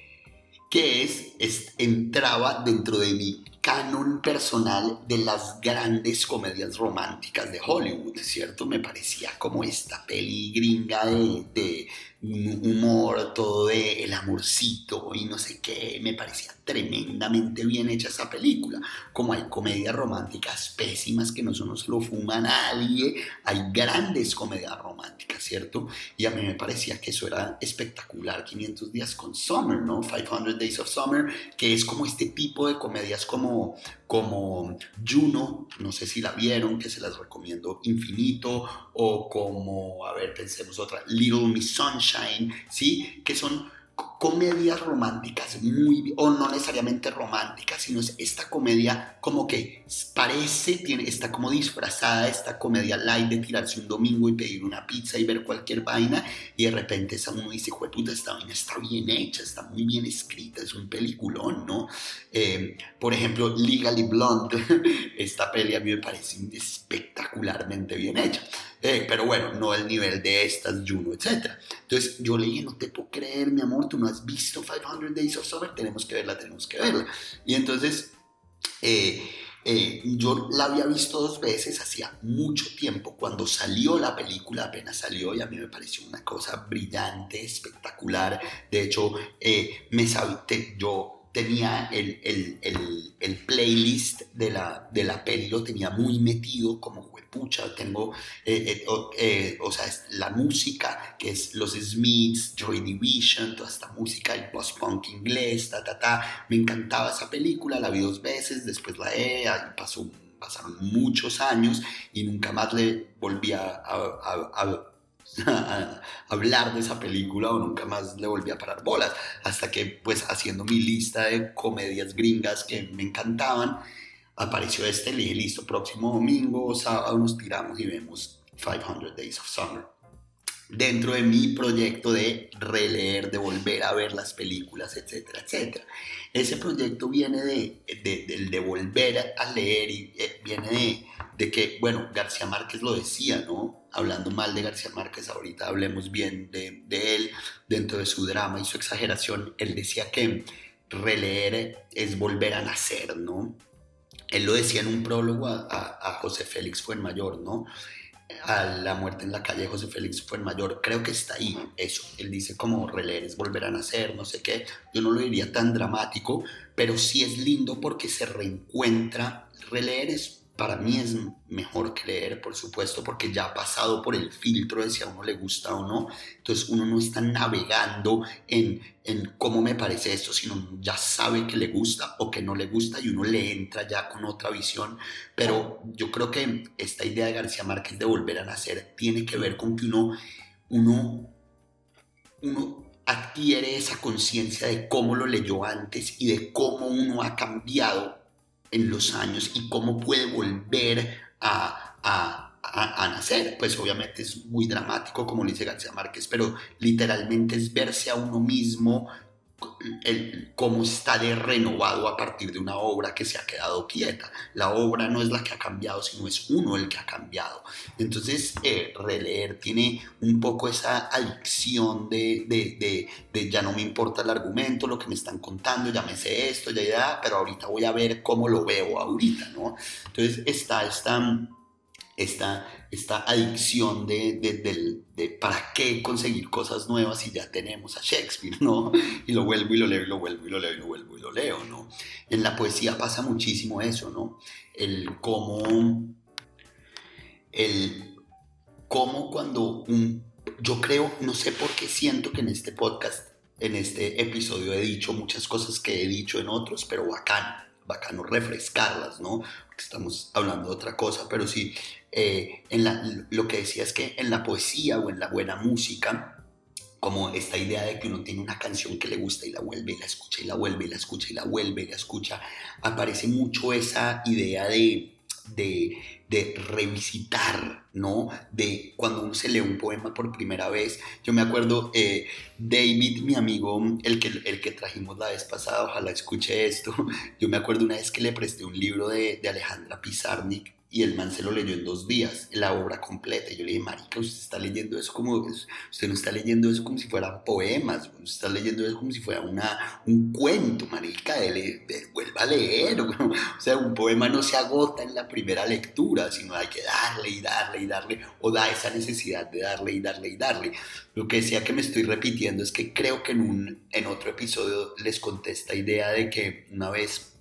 que es, entraba dentro de mi canon personal de las grandes comedias románticas de Hollywood, ¿cierto? Me parecía como esta peli gringa de, humor, todo de el amorcito y no sé qué, me parecía tremendamente bien hecha esa película. Como hay comedias románticas pésimas que no solo se lo fuma nadie, hay grandes comedias románticas, ¿cierto? Y a mí me parecía que eso era espectacular, 500 días con Summer, ¿no? 500 Days of Summer, que es como este tipo de comedias como, como Juno, no sé si la vieron, que se las recomiendo infinito, o como, a ver, pensemos otra, Little Miss Sunshine, ¿sí? Que son comedias románticas muy o no necesariamente románticas sino es esta comedia como que parece tiene está como disfrazada esta comedia light de tirarse un domingo y pedir una pizza y ver cualquier vaina y de repente esa uno dice puta esta vaina está bien hecha está muy bien escrita es un peliculón no eh, por ejemplo Legally Blonde <laughs> esta peli a mí me parece espectacularmente bien hecha eh, pero bueno, no el nivel de estas, Juno, etc. Entonces yo le dije, no te puedo creer, mi amor, tú no has visto 500 Days of Summer, tenemos que verla, tenemos que verla. Y entonces eh, eh, yo la había visto dos veces hacía mucho tiempo, cuando salió la película, apenas salió y a mí me pareció una cosa brillante, espectacular. De hecho, me sabité, yo tenía el, el, el, el, playlist de la, de la peli, lo tenía muy metido como pucha, tengo, eh, eh, eh, o sea, la música, que es los Smiths, Joy Division, toda esta música, el post-punk inglés, ta, ta, ta, me encantaba esa película, la vi dos veces, después la he, pasó, pasaron muchos años y nunca más le volví <laughs> a hablar de esa película o nunca más le volví a parar bolas. Hasta que, pues, haciendo mi lista de comedias gringas que me encantaban, apareció este, le dije, listo, próximo domingo, sábado nos tiramos y vemos 500 Days of Summer. Dentro de mi proyecto de releer, de volver a ver las películas, etcétera, etcétera. Ese proyecto viene de, de, de volver a leer y eh, viene de, de que, bueno, García Márquez lo decía, ¿no? hablando mal de García Márquez, ahorita hablemos bien de, él, dentro de su drama y su exageración, él decía que releer es volver a nacer, ¿no? Él lo decía en un prólogo a, José Félix Fuenmayor, ¿no? A la muerte en la calle José Félix Fuenmayor, creo que está ahí eso. Él dice como releer es volver a nacer, no sé qué. Yo no lo diría tan dramático, pero sí es lindo porque se reencuentra. Releer es para mí es mejor creer, por supuesto, porque ya ha pasado por el filtro de si a uno le gusta o no. Entonces uno no está navegando en, en cómo me parece esto, sino ya sabe que le gusta o que no le gusta y uno le entra ya con otra visión. Pero yo creo que esta idea de García Márquez de volver a nacer tiene que ver con que uno, uno, uno adquiere esa conciencia de cómo lo leyó antes y de cómo uno ha cambiado en los años y cómo puede volver a, a, a, nacer. Pues obviamente es muy dramático, como dice García Márquez, pero literalmente es verse a uno mismo el, cómo está de renovado a partir de una obra que se ha quedado quieta. La obra no es la que ha cambiado, sino es uno el que ha cambiado. Entonces, eh, releer tiene un poco esa adicción de, de, de, ya no me importa el argumento, lo que me están contando, ya me sé esto, ya, ya, pero ahorita voy a ver cómo lo veo ahorita, ¿no? Entonces, está esta esta, esta adicción de, de, para qué conseguir cosas nuevas si ya tenemos a Shakespeare, ¿no? Y lo vuelvo y lo leo y lo vuelvo y lo leo y lo vuelvo y lo leo, ¿no? En la poesía pasa muchísimo eso, ¿no? El cómo, el cómo cuando un, yo creo, no sé por qué siento que en este podcast, en este episodio he dicho muchas cosas que he dicho en otros, pero bacán, bacano refrescarlas, ¿no? Porque estamos hablando de otra cosa, pero sí, eh, en la, lo que decía es que en la poesía o en la buena música, como esta idea de que uno tiene una canción que le gusta y la vuelve y la escucha y la vuelve y la escucha y la vuelve y la escucha, aparece mucho esa idea de, de, revisitar, ¿no? De cuando uno se lee un poema por primera vez. Yo me acuerdo, eh, David, mi amigo, el que, el que trajimos la vez pasada, ojalá escuche esto, <laughs> yo me acuerdo una vez que le presté un libro de, de Alejandra Pizarnik y el man se lo leyó en dos días, la obra completa. Y yo le dije, marica, usted está leyendo eso como, usted no está leyendo eso como si fueran poemas, usted está leyendo eso como si fuera una, un cuento, marica, de, vuelva a leer. <laughs> O sea, un poema no se agota en la primera lectura, sino hay que darle y darle y darle, o da esa necesidad de darle y darle y darle. Lo que decía que me estoy repitiendo es que creo que en, un, en otro episodio les conté esta idea de que una vez...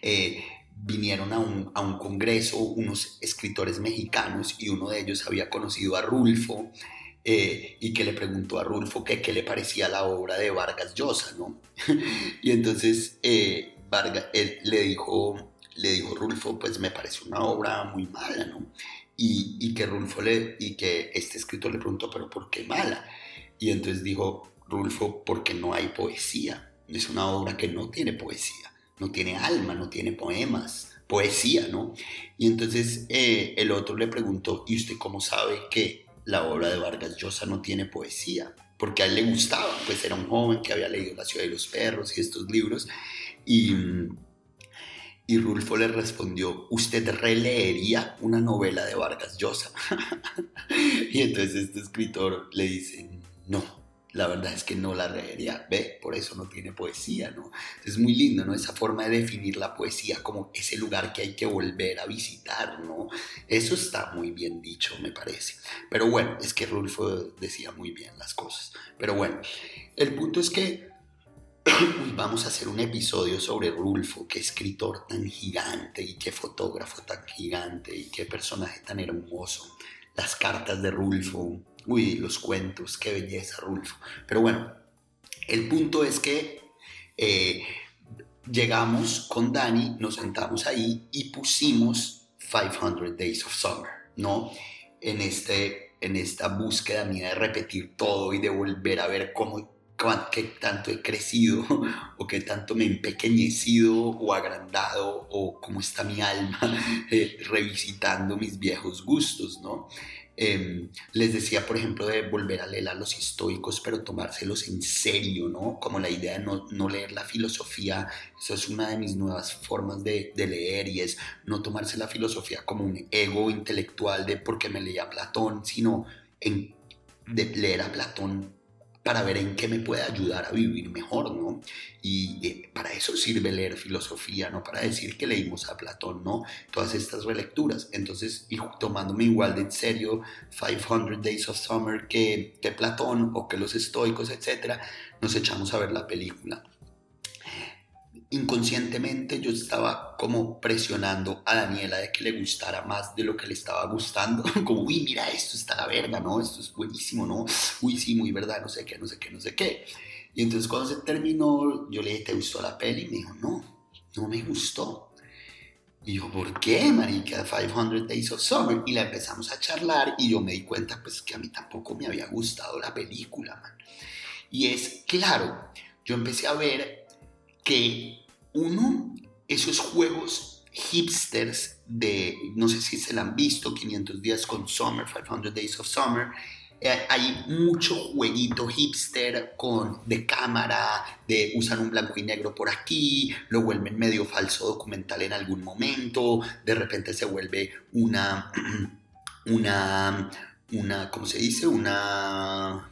Eh, vinieron a un, a un, congreso unos escritores mexicanos y uno de ellos había conocido a Rulfo eh, y que le preguntó a Rulfo que qué le parecía la obra de Vargas Llosa, ¿no? <laughs> y entonces eh, Vargas, él le dijo, le dijo Rulfo, pues me parece una obra muy mala, ¿no? Y, y, que Rulfo le, y que este escritor le preguntó, pero ¿por qué mala? Y entonces dijo Rulfo, porque no hay poesía, es una obra que no tiene poesía no tiene alma, no tiene poemas, poesía, ¿no? Y entonces eh, el otro le preguntó, ¿y usted cómo sabe que la obra de Vargas Llosa no tiene poesía? Porque a él le gustaba, pues era un joven que había leído La ciudad de los perros y estos libros. Y, y Rulfo le respondió, ¿usted releería una novela de Vargas Llosa? <laughs> y entonces este escritor le dice, no la verdad es que no la leería, ve, por eso no tiene poesía, ¿no? Es muy lindo, ¿no? Esa forma de definir la poesía como ese lugar que hay que volver a visitar, ¿no? Eso está muy bien dicho, me parece. Pero bueno, es que Rulfo decía muy bien las cosas. Pero bueno, el punto es que <clears throat> vamos a hacer un episodio sobre Rulfo, qué escritor tan gigante y qué fotógrafo tan gigante y qué personaje tan hermoso. Las cartas de Rulfo, Uy, los cuentos, qué belleza, Rulfo. Pero bueno, el punto es que eh, llegamos con Dani, nos sentamos ahí y pusimos 500 Days of Summer, ¿no? En, este, en esta búsqueda mía de repetir todo y de volver a ver cómo qué tanto he crecido <laughs> o qué tanto me he empequeñecido o agrandado o cómo está mi alma <laughs> eh, revisitando mis viejos gustos, ¿no? Em, les decía, por ejemplo, de volver a leer a los estoicos, pero tomárselos en serio, ¿no? Como la idea de no, leer la filosofía, eso es una de mis nuevas formas de, de, leer y es no tomarse la filosofía como un ego intelectual de porque me leía Platón, sino en, de leer a Platón para ver en qué me puede ayudar a vivir mejor, ¿no? Y eh, para eso sirve leer filosofía, no para decir que leímos a Platón, ¿no? Todas estas relecturas. Entonces, y tomándome igual de en serio 500 Days of Summer que, que Platón o que los estoicos, etcétera, nos echamos a ver la película inconscientemente yo estaba como presionando a Daniela de que le gustara más de lo que le estaba gustando, <laughs> como, uy, mira, esto está la verga, ¿no? Esto es buenísimo, ¿no? Uy, sí, muy verdad, no sé qué, no sé qué, no sé qué. Y entonces cuando se terminó, yo le dije, ¿te gustó la peli? Y me dijo, no, no me gustó. Y yo, ¿por qué, marica? 500 Days of Summer. Y la empezamos a charlar y yo me di cuenta, pues, que a mí tampoco me había gustado la película, man. Y es claro, yo empecé a ver que uno, esos juegos hipsters de, no sé si se la han visto, 500 días con Summer, 500 Days of Summer, eh, hay mucho jueguito hipster con, de cámara, de usan un blanco y negro por aquí, lo vuelven medio falso documental en algún momento, de repente se vuelve una, <clears throat> una, una, ¿cómo se dice? Una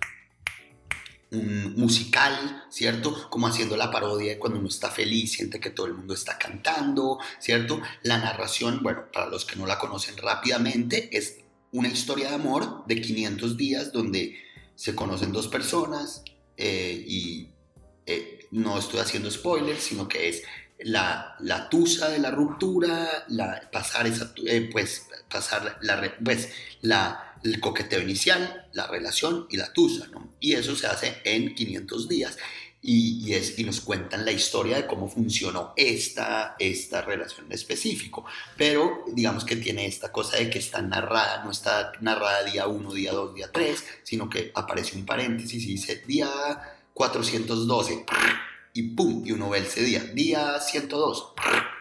un musical, ¿cierto? Como haciendo la parodia de cuando uno está feliz, siente que todo el mundo está cantando, ¿cierto? La narración, bueno, para los que no la conocen rápidamente, es una historia de amor de 500 días donde se conocen dos personas eh, y eh, no estoy haciendo spoilers, sino que es la, la tusa de la ruptura, la, pasar esa, eh, pues, pasar la, pues, la, el coqueteo inicial, la relación y la tusa. Y eso se hace en 500 días. Y, y, nos cuentan la historia de cómo funcionó esta, esta relación en específico. Pero digamos que tiene esta cosa de que está narrada, no está narrada día 1, día 2, día 3, sino que aparece un paréntesis y dice día 412 y pum, y uno ve ese día, día 102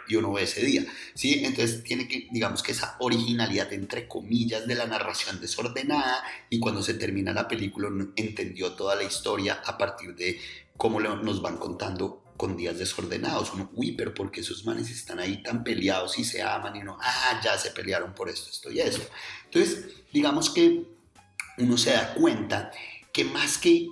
y uno ve ese día, ¿sí? Entonces tiene que, digamos que esa originalidad entre comillas de la narración desordenada y cuando se termina la película entendió toda la historia a partir de cómo nos van contando con días desordenados. Uno, uy, pero porque esos manes están ahí tan peleados y se aman y no, ah, ya se pelearon por esto, esto y esto. Entonces, digamos que uno se da cuenta que más que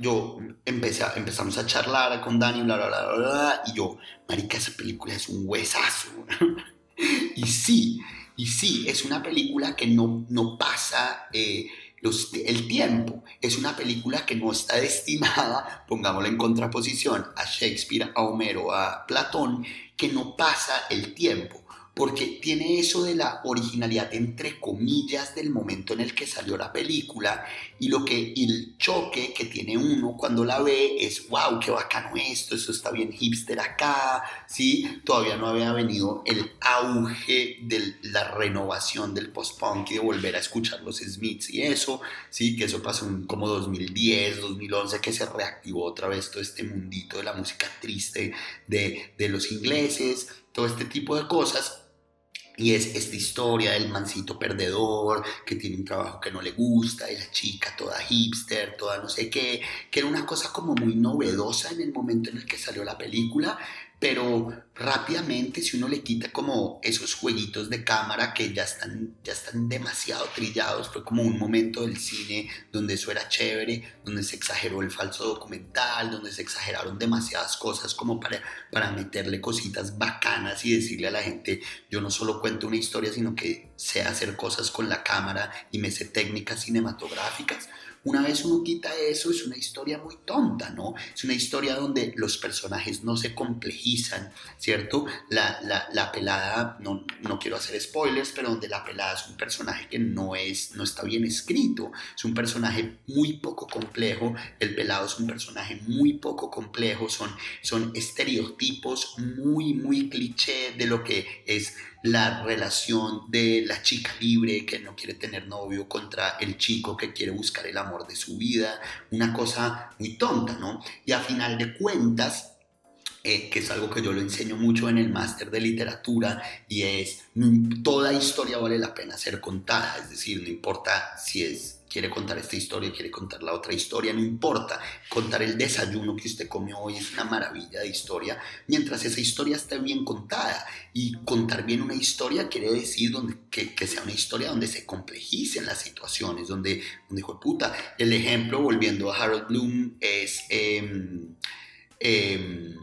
yo empezamos a charlar con Dani, bla, bla, bla, bla, y yo, marica, esa película es un huesazo. <laughs> y sí, y sí, es una película que no, no pasa eh, el tiempo. Es una película que no está <laughs> destinada, pongámosla en contraposición, a Shakespeare, a Homero, a Platón, que no pasa el tiempo porque tiene eso de la originalidad entre comillas del momento en el que salió la película y lo que el choque que tiene uno cuando la ve es wow, qué bacano esto, eso está bien hipster acá, ¿sí? Todavía no había venido el auge de la renovación del post-punk y de volver a escuchar los Smiths y eso, ¿sí? Que eso pasó en como 2010, 2011, que se reactivó otra vez todo este mundito de la música triste de, de los ingleses, todo este tipo de cosas y es esta historia del mancito perdedor que tiene un trabajo que no le gusta y la chica toda hipster, toda no sé qué, que era una cosa como muy novedosa en el momento en el que salió la película, pero rápidamente si uno le quita como esos jueguitos de cámara que ya están, ya están demasiado trillados, fue como un momento del cine donde eso era chévere, donde se exageró el falso documental, donde se exageraron demasiadas cosas como para, para meterle cositas bacanas y decirle a la gente, yo no solo cuento una historia, sino que sé hacer cosas con la cámara y me sé técnicas cinematográficas. Una vez uno quita eso, es una historia muy tonta, ¿no? Es una historia donde los personajes no se complejizan, ¿cierto? La, la, pelada, no, no, quiero hacer spoilers, pero donde la pelada es un personaje que no, es, no está bien escrito, es un personaje muy poco complejo, el pelado es un personaje muy poco complejo, son, son estereotipos muy, muy cliché de lo que es la relación de la chica libre que no quiere tener novio contra el chico que quiere buscar el amor de su vida, una cosa muy tonta, ¿no? Y a final de cuentas, eh, que es algo que yo lo enseño mucho en el máster de literatura, y es, toda historia vale la pena ser contada, es decir, no importa si es quiere contar esta historia, quiere contar la otra historia, no importa. Contar el desayuno que usted comió hoy es una maravilla de historia, mientras esa historia esté bien contada. Y contar bien una historia quiere decir donde, que, sea una historia donde se complejicen las situaciones, donde, donde hijo de puta. El ejemplo, volviendo a Harold Bloom, es em, em,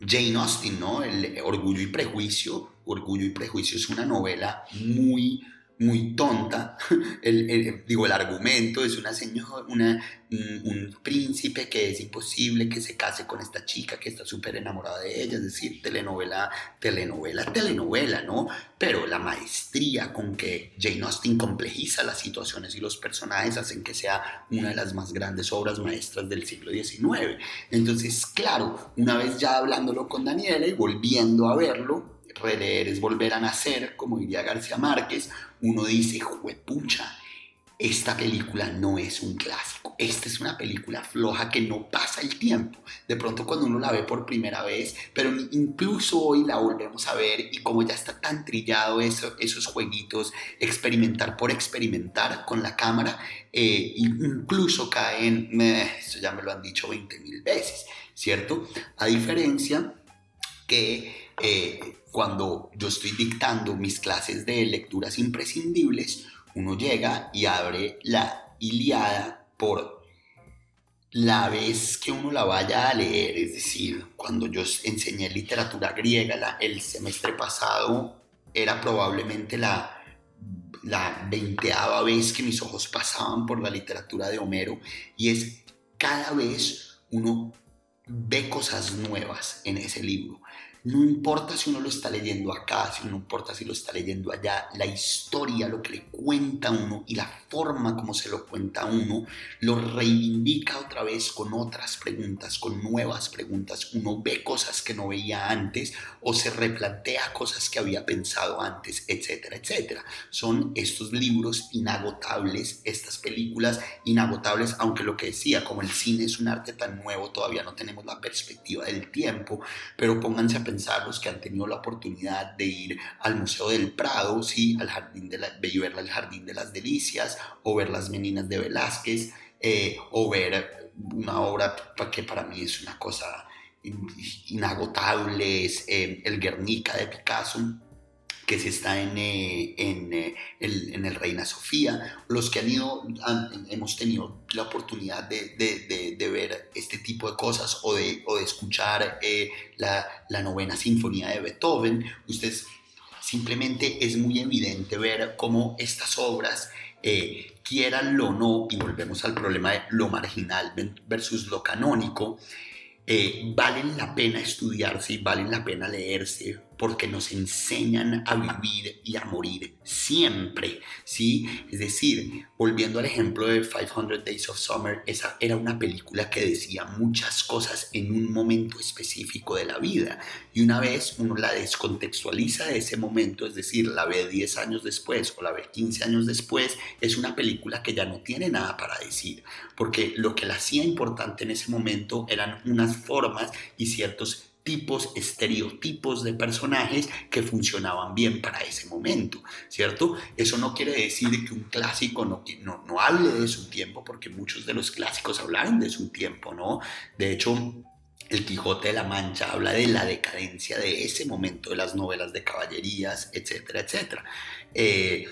Jane Austen, ¿no? El Orgullo y Prejuicio. Orgullo y Prejuicio es una novela muy muy tonta. <laughs> El, digo, el argumento es una señora, una, un, príncipe que es imposible que se case con esta chica que está súper enamorada de ella, es decir, telenovela, telenovela, telenovela, ¿no? Pero la maestría con que Jane Austen complejiza las situaciones y los personajes hacen que sea una de las más grandes obras maestras del siglo XIX. Entonces, claro, una vez ya hablándolo con Daniela y volviendo a verlo, releer es volver a nacer, como diría García Márquez, uno dice, juepucha, esta película no es un clásico. Esta es una película floja que no pasa el tiempo. De pronto cuando uno la ve por primera vez, pero incluso hoy la volvemos a ver y como ya está tan trillado eso, esos jueguitos, experimentar por experimentar con la cámara, eh, incluso caen, esto ya me lo han dicho 20 mil veces, ¿cierto? A diferencia que eh, cuando yo estoy dictando mis clases de lecturas imprescindibles, uno llega y abre la Iliada por la vez que uno la vaya a leer, es decir, cuando yo enseñé literatura griega el semestre pasado, era probablemente la la veinteava vez que mis ojos pasaban por la literatura de Homero y es cada vez uno ve cosas nuevas en ese libro. No importa si uno lo está leyendo acá, si no importa si lo está leyendo allá, la historia, lo que le cuenta uno y la forma como se lo cuenta uno, lo reivindica otra vez con otras preguntas, con nuevas preguntas. Uno ve cosas que no veía antes o se replantea cosas que había pensado antes, etcétera, etcétera. Son estos libros inagotables, estas películas inagotables, aunque lo que decía, como el cine es un arte tan nuevo, todavía no tenemos la perspectiva del tiempo, pero pónganse a pensar los que han tenido la oportunidad de ir al Museo del Prado, ¿sí? al jardín de la, ver el Jardín de las Delicias, o ver las Meninas de Velázquez, eh, o ver una obra que para mí es una cosa inagotable, es eh, el Guernica de Picasso, que se está en, eh, en, eh, el, en, el, Reina Sofía, los que han ido, hemos tenido la oportunidad de, de, de, ver este tipo de cosas o de, o escuchar eh, la, la, novena sinfonía de Beethoven, ustedes simplemente es muy evidente ver cómo estas obras, quieran o no, y volvemos al problema de lo marginal versus lo canónico, valen la pena estudiarse y valen la pena leerse porque nos enseñan a vivir y a morir siempre, ¿sí? Es decir, volviendo al ejemplo de 500 Days of Summer, esa era una película que decía muchas cosas en un momento específico de la vida y una vez uno la descontextualiza de ese momento, es decir, la ve 10 años después o la ve 15 años después, es una película que ya no tiene nada para decir, porque lo que la hacía importante en ese momento eran unas formas y ciertos tipos, estereotipos de personajes que funcionaban bien para ese momento, ¿cierto? Eso no quiere decir que un clásico no, no, no hable de su tiempo, porque muchos de los clásicos hablaron de su tiempo, ¿no? De hecho, el Quijote de la Mancha habla de la decadencia de ese momento de las novelas de caballerías, etcétera, etcétera. Eh,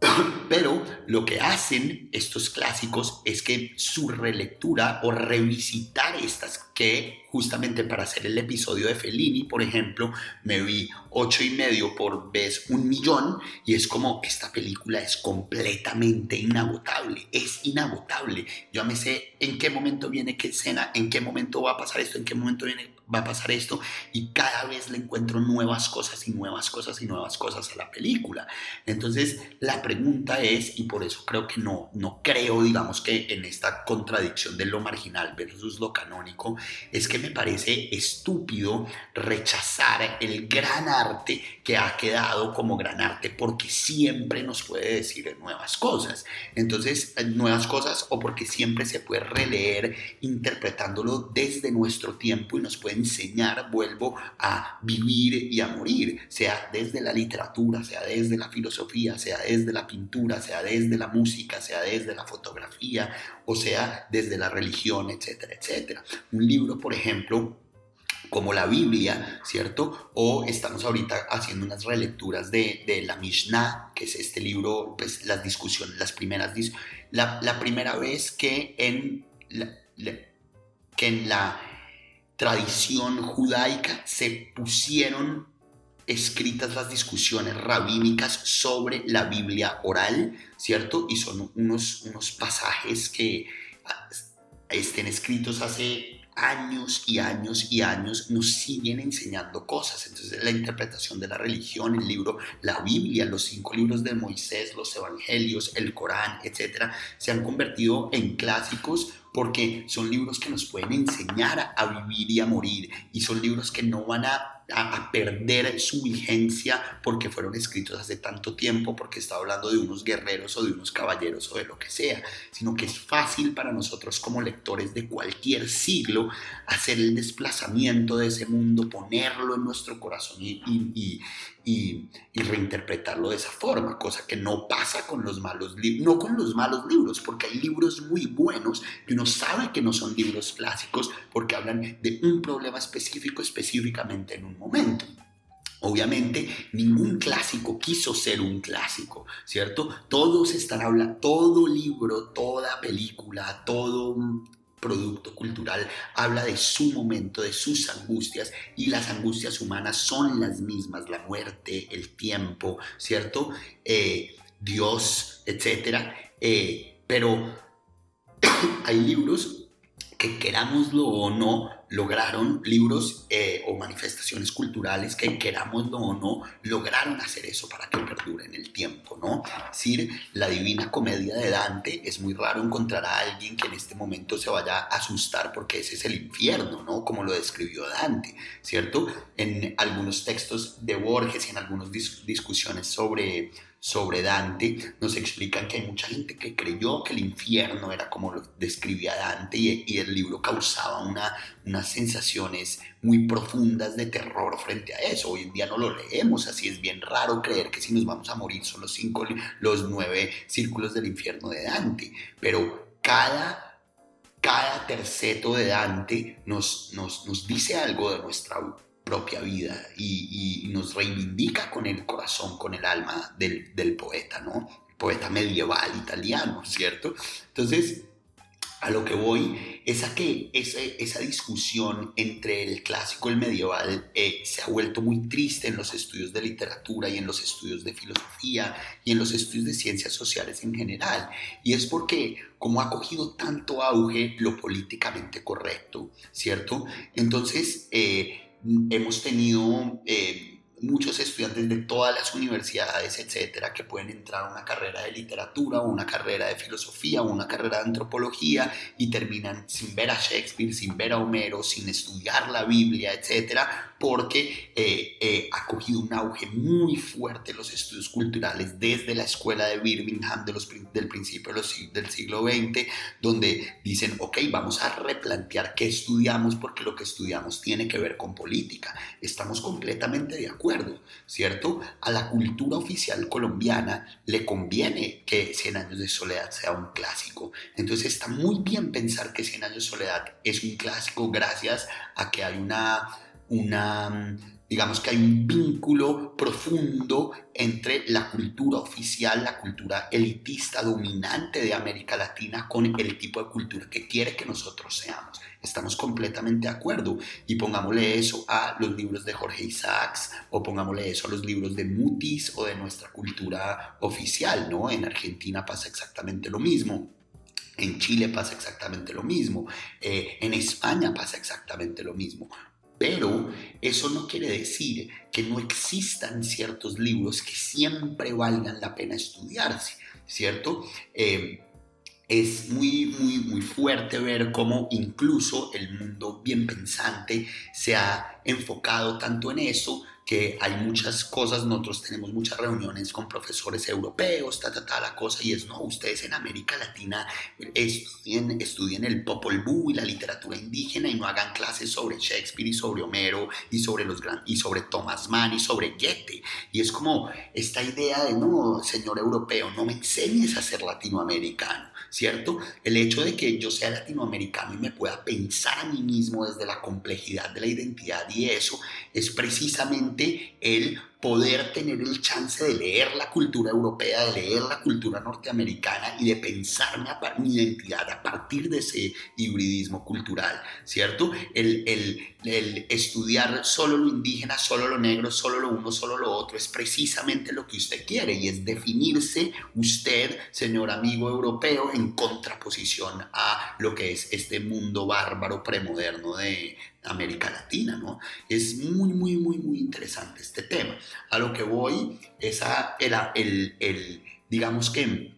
<coughs> pero lo que hacen estos clásicos es que su relectura o revisitar estas que justamente para hacer el episodio de Fellini, por ejemplo, me vi ocho y medio por vez un millón y es como esta película es completamente inagotable, es inagotable. Yo me sé en qué momento viene qué escena, en qué momento va a pasar esto, en qué momento viene va a pasar esto y cada vez le encuentro nuevas cosas y nuevas cosas y nuevas cosas a la película. Entonces la pregunta es, y por eso creo que no, no creo, digamos que en esta contradicción de lo marginal versus lo canónico, es que me parece estúpido rechazar el gran arte que ha quedado como gran arte porque siempre nos puede decir nuevas cosas. Entonces, eh, nuevas cosas o porque siempre se puede releer interpretándolo desde nuestro tiempo y nos puede enseñar, vuelvo, a vivir y a morir, sea desde la literatura, sea desde la filosofía, sea desde la pintura, sea desde la música, sea desde la fotografía, o sea desde la religión, etcétera, etcétera. Un libro, por ejemplo, como la Biblia, ¿cierto? O estamos ahorita haciendo unas relecturas de, de la Mishnah, que es este libro, pues las discusiones, las primeras, la, la primera vez que en que en la tradición judaica se pusieron escritas las discusiones rabínicas sobre la Biblia oral, ¿cierto? Y son unos, unos pasajes que ah, estén escritos hace años y años y años nos siguen enseñando cosas. Entonces la interpretación de la religión, el libro, la Biblia, los cinco libros de Moisés, los evangelios, el Corán, etcétera, se han convertido en clásicos porque son libros que nos pueden enseñar a vivir y a morir y son libros que no van a a, perder su vigencia porque fueron escritos hace tanto tiempo, porque está hablando de unos guerreros o de unos caballeros o de lo que sea, sino que es fácil para nosotros como lectores de cualquier siglo hacer el desplazamiento de ese mundo, ponerlo en nuestro corazón y, reinterpretarlo de esa forma, cosa que no pasa con los malos libros, no con los malos libros, porque hay libros muy buenos que uno sabe que no son libros clásicos porque hablan de un problema específico específicamente en un momento. Obviamente, ningún clásico quiso ser un clásico, ¿cierto? Todos están hablando, todo libro, toda película, todo producto cultural habla de su momento, de sus angustias, y las angustias humanas son las mismas, la muerte, el tiempo, ¿cierto? Eh, Dios, etc. Eh, pero <coughs> hay libros que querámoslo o no, lograron libros eh, o manifestaciones culturales que querámoslo o no, lograron hacer eso para que perdure en el tiempo, ¿no? Es decir, la Divina Comedia de Dante es muy raro encontrar a alguien que en este momento se vaya a asustar porque ese es el infierno, ¿no? Como lo describió Dante, ¿cierto? En algunos textos de Borges y en algunas discusiones sobre sobre Dante, nos explican que hay mucha gente que creyó que el infierno era como lo describía Dante y, el libro causaba una, unas sensaciones muy profundas de terror frente a eso. Hoy en día no lo leemos, así es bien raro creer que si nos vamos a morir son los cinco, los nueve círculos del infierno de Dante, pero cada cada terceto de Dante nos, nos, nos dice algo de nuestra propia vida y, nos reivindica con el corazón, con el alma del, del poeta, ¿no? poeta medieval italiano, ¿cierto? Entonces, a lo que voy es a que esa, discusión entre el clásico y el medieval eh, se ha vuelto muy triste en los estudios de literatura y en los estudios de filosofía y en los estudios de ciencias sociales en general. Y es porque como ha cogido tanto auge lo políticamente correcto, ¿cierto? Entonces, eh, hemos tenido eh, muchos estudiantes de todas las universidades, etcétera, que pueden entrar a una carrera de literatura o una carrera de filosofía o una carrera de antropología y terminan sin ver a Shakespeare, sin ver a Homero, sin estudiar la Biblia, etcétera, porque eh, eh, ha cogido un auge muy fuerte los estudios culturales desde la escuela de Birmingham de los, del principio del siglo XX, donde dicen, ok, vamos a replantear qué estudiamos porque lo que estudiamos tiene que ver con política. Estamos completamente de acuerdo ¿cierto? A la cultura oficial colombiana le conviene que Cien años de soledad sea un clásico. Entonces está muy bien pensar que Cien años de soledad es un clásico gracias a que hay una, una digamos que hay un vínculo profundo entre la cultura oficial, la cultura elitista dominante de América Latina con el tipo de cultura que quiere que nosotros seamos. Estamos completamente de acuerdo. Y pongámosle eso a los libros de Jorge Isaacs o pongámosle eso a los libros de Mutis o de nuestra cultura oficial, ¿no? En Argentina pasa exactamente lo mismo. En Chile pasa exactamente lo mismo. Eh, en España pasa exactamente lo mismo. Pero eso no quiere decir que no existan ciertos libros que siempre valgan la pena estudiarse, ¿cierto? Eh, es muy, muy, muy fuerte ver cómo incluso el mundo bien pensante se ha enfocado tanto en eso que hay muchas cosas, nosotros tenemos muchas reuniones con profesores europeos, ta, ta, ta, la cosa, y es, no, ustedes en América Latina estudien, estudien el Popol Vuh y la literatura indígena y no hagan clases sobre Shakespeare y sobre Homero y sobre, los gran, y sobre Thomas Mann y sobre Goethe. Y es como esta idea de, no, señor europeo, no me enseñes a ser latinoamericano, ¿cierto? El hecho de que yo sea latinoamericano y me pueda pensar a mí mismo desde la complejidad de la identidad y eso es precisamente el poder tener el chance de leer la cultura europea, de leer la cultura norteamericana y de pensar mi identidad a partir de ese hibridismo cultural, ¿cierto? El, el, estudiar solo lo indígena, solo lo negro, solo lo uno, solo lo otro, es precisamente lo que usted quiere y es definirse usted, señor amigo europeo, en contraposición a lo que es este mundo bárbaro premoderno de, América Latina, ¿no? Es muy, muy, muy, muy interesante este tema. A lo que voy es a el, el, digamos que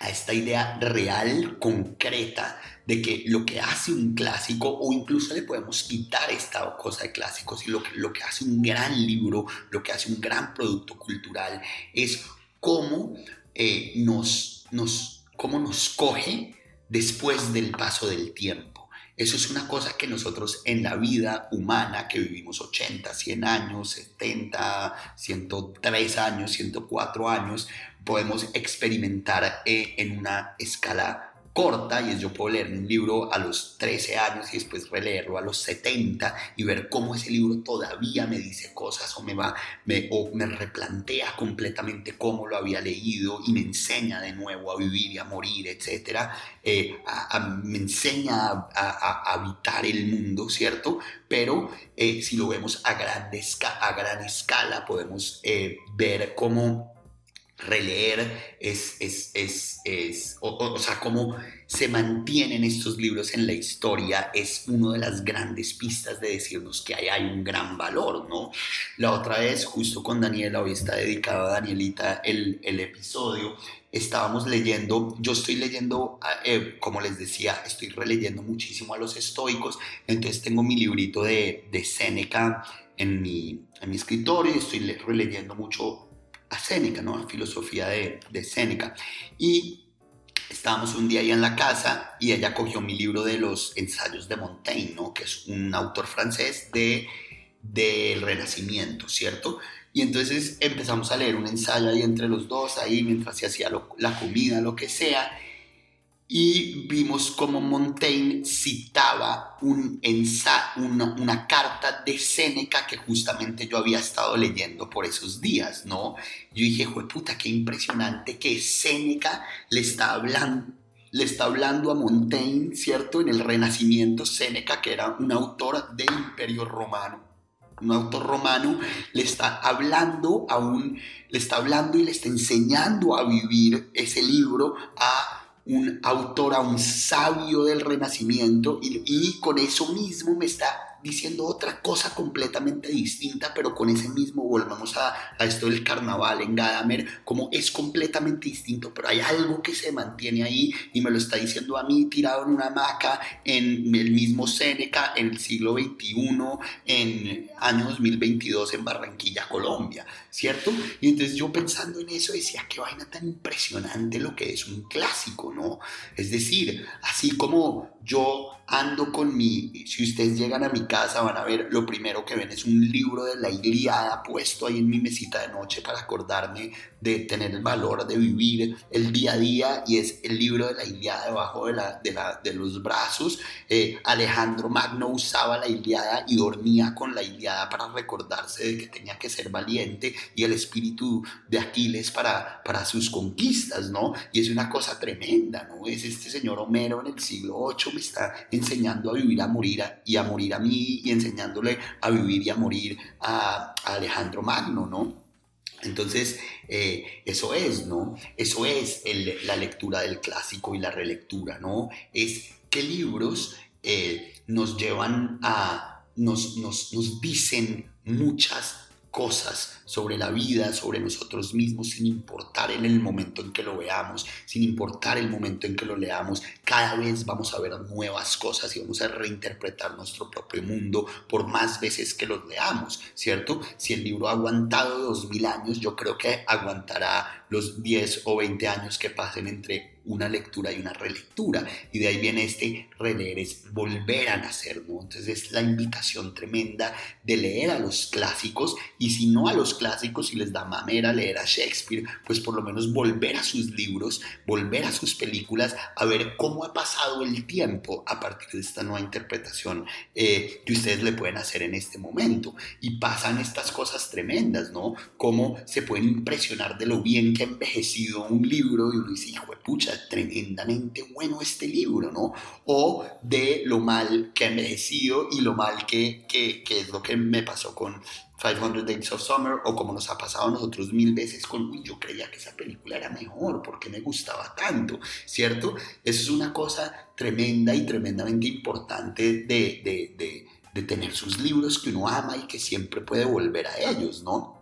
a esta idea real, concreta, de que lo que hace un clásico, o incluso le podemos quitar esta cosa de clásicos, y lo que, lo que hace un gran libro, lo que hace un gran producto cultural, es cómo, eh, nos, nos, cómo nos coge después del paso del tiempo. Eso es una cosa que nosotros en la vida humana, que vivimos 80, 100 años, 70, 103 años, 104 años, podemos experimentar eh, en una escala corta y es yo puedo leer un libro a los 13 años y después releerlo a los 70 y ver cómo ese libro todavía me dice cosas o me va me, o replantea completamente cómo lo había leído y me enseña de nuevo a vivir y a morir, etcétera, eh, me enseña a, habitar el mundo, ¿cierto? Pero eh, si lo vemos a gran, a gran escala podemos eh, ver cómo releer, es, es, es, es o, sea, cómo se mantienen estos libros en la historia es una de las grandes pistas de decirnos que ahí hay un gran valor, ¿no? La otra vez, justo con Daniela, hoy está dedicado a Danielita el, el episodio, estábamos leyendo, yo estoy leyendo, eh, como les decía, estoy releyendo muchísimo a los estoicos, entonces tengo mi librito de, de Séneca en mi, en mi escritorio y estoy releyendo mucho a Séneca, ¿no? La filosofía de, de Séneca. Y estábamos un día ahí en la casa y ella cogió mi libro de los ensayos de Montaigne, ¿no? Que es un autor francés de, del Renacimiento, ¿cierto? Y entonces empezamos a leer un ensayo ahí entre los dos, ahí mientras se hacía la comida, lo que sea y vimos cómo Montaigne citaba un una, una, carta de Séneca que justamente yo había estado leyendo por esos días, ¿no? Yo dije, puta, qué impresionante que Séneca le está hablando le está hablando a Montaigne, ¿cierto? En el Renacimiento, Séneca, que era un autor del Imperio Romano, un autor romano, le está hablando a un, le está hablando y le está enseñando a vivir ese libro a un autor, a un sabio del Renacimiento y, y con eso mismo me está diciendo otra cosa completamente distinta, pero con ese mismo volvamos a, esto del carnaval en Gadamer, como es completamente distinto, pero hay algo que se mantiene ahí y me lo está diciendo a mí tirado en una hamaca en el mismo Séneca en el siglo XXI, en año 2022 en Barranquilla, Colombia, ¿cierto? Y entonces yo pensando en eso decía, qué vaina tan impresionante lo que es un clásico, ¿no? Es decir, así como yo ando con mi, si ustedes llegan a mi casa van a ver, lo primero que ven es un libro de la Iliada puesto ahí en mi mesita de noche para acordarme de tener el valor de vivir el día a día y es el libro de la Iliada debajo de, la, de, la, de los brazos. Eh, Alejandro Magno usaba la Iliada y dormía con la Iliada para recordarse de que tenía que ser valiente y el espíritu de Aquiles para, para sus conquistas, ¿no? Y es una cosa tremenda, ¿no? Es este señor Homero en el siglo VIII me está enseñando a vivir a morir y a morir a mí y enseñándole a vivir y a morir a, Alejandro Magno, ¿no? Entonces, eh, eso es, ¿no? Eso es la lectura del clásico y la relectura, ¿no? Es qué libros eh, nos llevan a, nos, nos, nos dicen muchas cosas sobre la vida, sobre nosotros mismos, sin importar en el momento en que lo veamos, sin importar el momento en que lo leamos. Cada vez vamos a ver nuevas cosas y vamos a reinterpretar nuestro propio mundo por más veces que lo leamos, ¿cierto? Si el libro ha aguantado dos mil años, yo creo que aguantará los 10 o 20 años que pasen entre una lectura y una relectura. Y de ahí viene este releer, es volver a nacer, ¿no? Entonces es la invitación tremenda de leer a los clásicos y si no a los clásicos, si les da mamera leer a Shakespeare, pues por lo menos volver a sus libros, volver a sus películas, a ver cómo ha pasado el tiempo a partir de esta nueva interpretación eh, que ustedes le pueden hacer en este momento. Y pasan estas cosas tremendas, ¿no? Cómo se pueden impresionar de lo bien que ha envejecido un libro y uno dice, hijo de pucha, tremendamente bueno este libro, ¿no? O de lo mal que ha envejecido y lo mal que, que, que es lo que me pasó con 500 Days of Summer o como nos ha pasado a nosotros mil veces con, uy, yo creía que esa película era mejor, porque me gustaba tanto, ¿cierto? Eso es una cosa tremenda y tremendamente importante de, de, de, de tener sus libros que uno ama y que siempre puede volver a ellos, ¿no?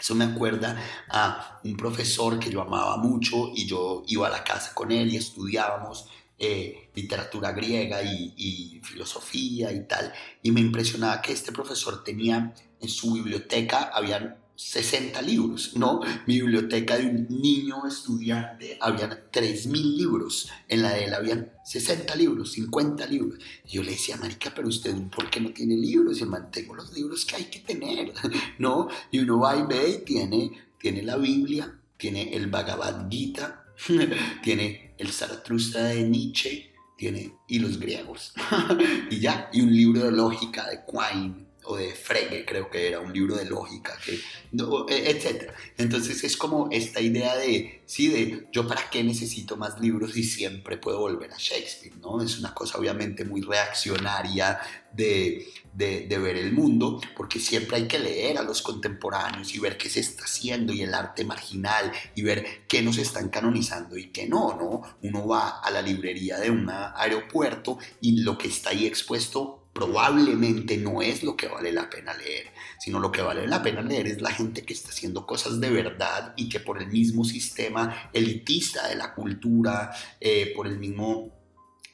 Eso me acuerda a un profesor que yo amaba mucho y yo iba a la casa con él y estudiábamos eh, literatura griega y, y, filosofía y tal. Y me impresionaba que este profesor tenía en su biblioteca, habían 60 libros, ¿no? Mi biblioteca de un niño estudiante habían 3.000 libros, en la de él habían 60 libros, 50 libros. Y yo le decía, marica, pero usted, ¿por qué no tiene libros? Y mantengo los libros que hay que tener, <laughs> ¿no? Y uno va y ve y tiene, tiene la Biblia, tiene el Bhagavad Gita, <laughs> tiene el Zaratustra de Nietzsche, tiene y los griegos, <laughs> y ya, y un libro de lógica de Quine, o de Frege, creo que era un libro de lógica, que, e, etc. Entonces es como esta idea de, sí, de yo para qué necesito más libros y siempre puedo volver a Shakespeare, ¿no? Es una cosa obviamente muy reaccionaria de, de, de, ver el mundo, porque siempre hay que leer a los contemporáneos y ver qué se está haciendo y el arte marginal y ver qué nos están canonizando y qué no, ¿no? Uno va a la librería de un aeropuerto y lo que está ahí expuesto probablemente no es lo que vale la pena leer, sino lo que vale la pena leer es la gente que está haciendo cosas de verdad y que por el mismo sistema elitista de la cultura, eh, por el mismo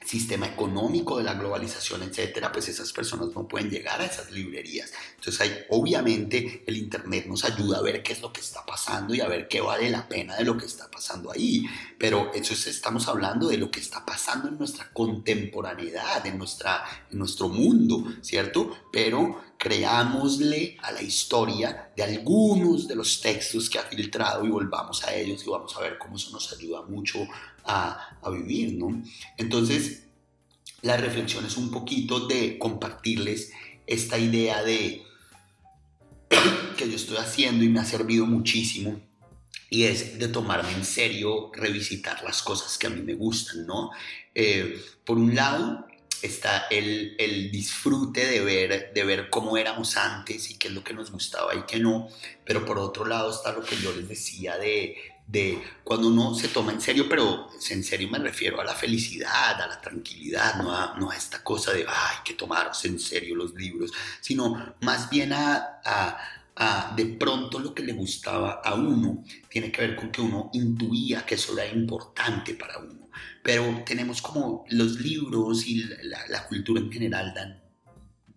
sistema económico de la globalización, etcétera, pues esas personas no pueden llegar a esas librerías. Entonces, hay, obviamente, el Internet nos ayuda a ver qué es lo que está pasando y a ver qué vale la pena de lo que está pasando ahí. Pero eso es, estamos hablando de lo que está pasando en nuestra contemporaneidad, en, nuestra, en nuestro mundo, ¿cierto? Pero creámosle a la historia de algunos de los textos que ha filtrado y volvamos a ellos y vamos a ver cómo eso nos ayuda mucho a, vivir, ¿no? Entonces, la reflexión es un poquito de compartirles esta idea de que yo estoy haciendo y me ha servido muchísimo y es de tomarme en serio, revisitar las cosas que a mí me gustan, ¿no? Eh, por un lado, está el, el, disfrute de ver, de ver cómo éramos antes y qué es lo que nos gustaba y qué no, pero por otro lado está lo que yo les decía de, de cuando uno se toma en serio, pero en serio me refiero a la felicidad, a la tranquilidad, no a, no a esta cosa de, ay, que tomarse en serio los libros, sino más bien a, a, de pronto lo que le gustaba a uno tiene que ver con que uno intuía que eso era importante para uno pero tenemos como los libros y la, cultura en general dan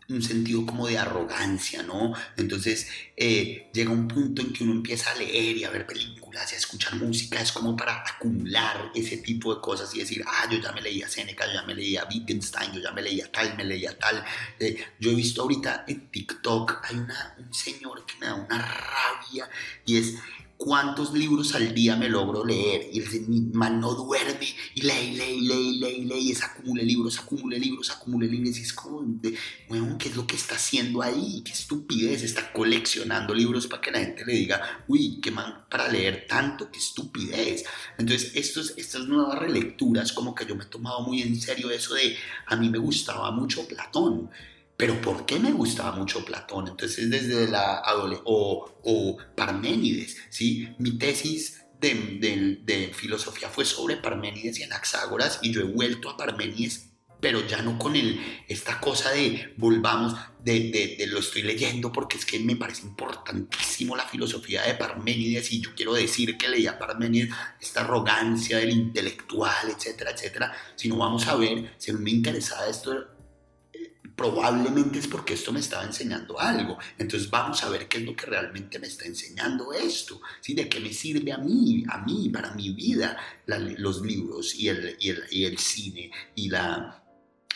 un sentido como de arrogancia, ¿no? Entonces eh, llega un punto en que uno empieza a leer y a ver películas a escuchar música, es como para acumular ese tipo de cosas y decir, ah, yo ya me leía Seneca, yo ya me leía Wittgenstein, yo ya me leía tal, me leía tal. Eh, yo he visto ahorita en TikTok, hay una, un señor que me da una rabia y es cuántos libros al día me logro leer. Y el man no duerme y lee, lee, lee, lee, lee, y es acumule libros, acumule libros, acumule libros. Y es como, de, bueno, ¿qué es lo que está haciendo ahí? Qué estupidez, está coleccionando libros para que la gente le diga, uy, qué man para leer tanto, qué estupidez. Entonces, estos, estas nuevas relecturas, como que yo me he tomado muy en serio eso de, a mí me gustaba mucho Platón. Pero ¿por qué me gustaba mucho Platón? Entonces desde la adolescencia, o, o, Parménides, ¿sí? Mi tesis de, de, filosofía fue sobre Parménides y Anaxágoras y yo he vuelto a Parménides pero ya no con el, esta cosa de volvamos, de, de, de, lo estoy leyendo porque es que me parece importantísimo la filosofía de Parménides y yo quiero decir que leía Parménides, esta arrogancia del intelectual, etcétera, etcétera, sino vamos a ver, si me interesaba esto probablemente es porque esto me estaba enseñando algo. Entonces vamos a ver qué es lo que realmente me está enseñando esto, ¿sí? ¿De qué me sirve a mí, a mí, para mi vida, los libros y el, y el, y el cine y la,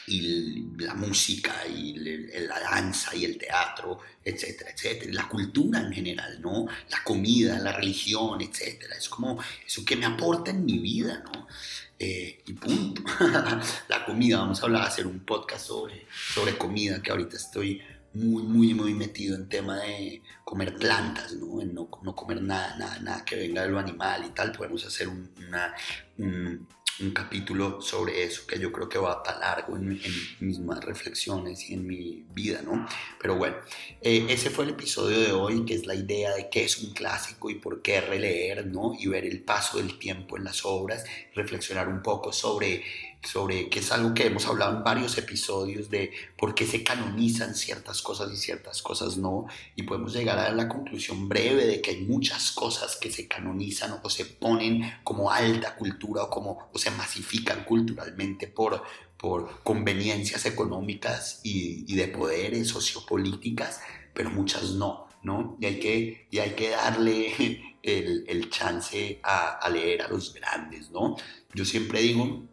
y la música y la danza y el teatro, etcétera, etcétera, la cultura en general, ¿no? La comida, la religión, etcétera. Es como eso que me aporta en mi vida, ¿no? Eh, y punto. <laughs> la comida, vamos a hablar, hacer un podcast sobre, sobre comida, que ahorita estoy muy, muy, muy metido en tema de comer plantas, ¿no? No, no comer nada, nada, nada que venga de lo animal y tal. Podemos hacer una, un, un capítulo sobre eso que yo creo que va para largo en, mis más reflexiones y en mi vida, ¿no? Pero bueno, eh, ese fue el episodio de hoy, que es la idea de qué es un clásico y por qué releer, ¿no? Y ver el paso del tiempo en las obras, reflexionar un poco sobre sobre que es algo que hemos hablado en varios episodios de por qué se canonizan ciertas cosas y ciertas cosas no, y podemos llegar a la conclusión breve de que hay muchas cosas que se canonizan o se ponen como alta cultura o como o se masifican culturalmente por, por conveniencias económicas y, y de poderes sociopolíticas, pero muchas no, ¿no? Y hay que, y hay que darle <laughs> el, el chance a, a, leer a los grandes, ¿no? Yo siempre digo,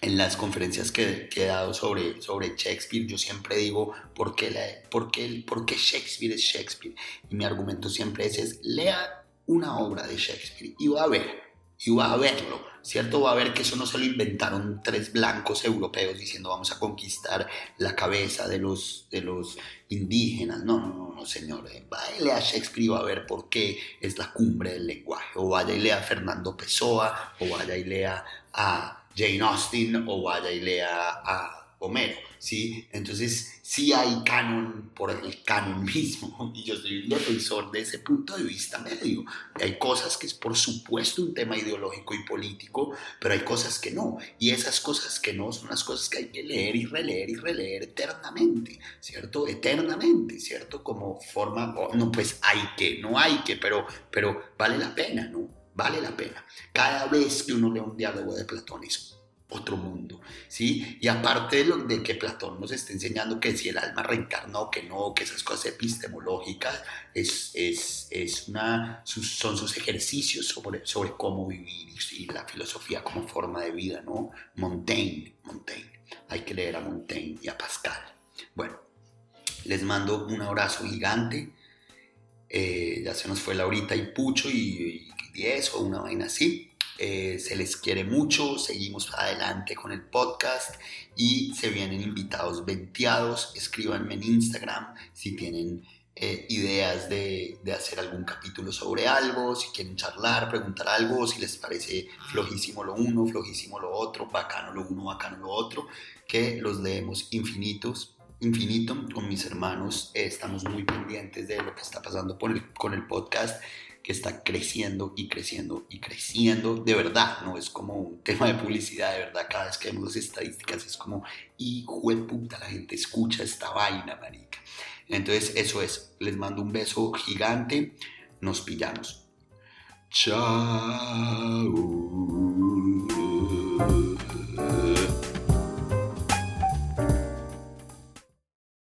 en las conferencias que, he dado sobre, sobre Shakespeare, yo siempre digo, ¿por qué, la, por, qué, ¿por qué Shakespeare es Shakespeare? Y mi argumento siempre es, es, lea una obra de Shakespeare y va a ver, y va a verlo, ¿cierto? Va a ver que eso no se lo inventaron tres blancos europeos diciendo vamos a conquistar la cabeza de los, de los indígenas. No, no, no, señor. Eh, vaya a Shakespeare y va a ver por qué es la cumbre del lenguaje. O vaya y lea a Fernando Pessoa, o vaya y lea a Jane Austen, o vaya y lea a Homero, ¿sí? Entonces, sí hay canon por el canon mismo, <laughs> y yo soy un defensor de ese punto de vista medio. Hay cosas que es por supuesto un tema ideológico y político, pero hay cosas que no, y esas cosas que no son las cosas que hay que leer y releer y releer eternamente, ¿cierto? Eternamente, ¿cierto? Como forma, no, pues hay que, no hay que, pero, pero vale la pena, ¿no? Vale la pena. Cada vez que uno lee un diálogo de Platón es otro mundo, ¿sí? Y aparte de, lo, de que Platón nos está enseñando que si el alma reencarna o que no, que esas cosas epistemológicas es, es, es una, son sus ejercicios sobre, sobre cómo vivir y, la filosofía como forma de vida, ¿no? Montaigne, Montaigne, hay que leer a Montaigne y a Pascal. Bueno, les mando un abrazo gigante, eh, ya se nos fue Laurita y Pucho y 10 o una vaina así. Eh, se les quiere mucho, seguimos adelante con el podcast y se vienen invitados venteados. Escríbanme en Instagram si tienen eh, ideas de, de, hacer algún capítulo sobre algo, si quieren charlar, preguntar algo, si les parece flojísimo lo uno, flojísimo lo otro, bacano lo uno, bacano lo otro, que los leemos infinitos. Infinito con mis hermanos, eh, estamos muy pendientes de lo que está pasando con el, con el podcast que está creciendo y creciendo y creciendo de verdad, no es como un tema de publicidad, de verdad, cada vez que vemos las estadísticas es como, hijo de puta, la gente escucha esta vaina, marica. Entonces, eso es, les mando un beso gigante, nos pillamos. Chao.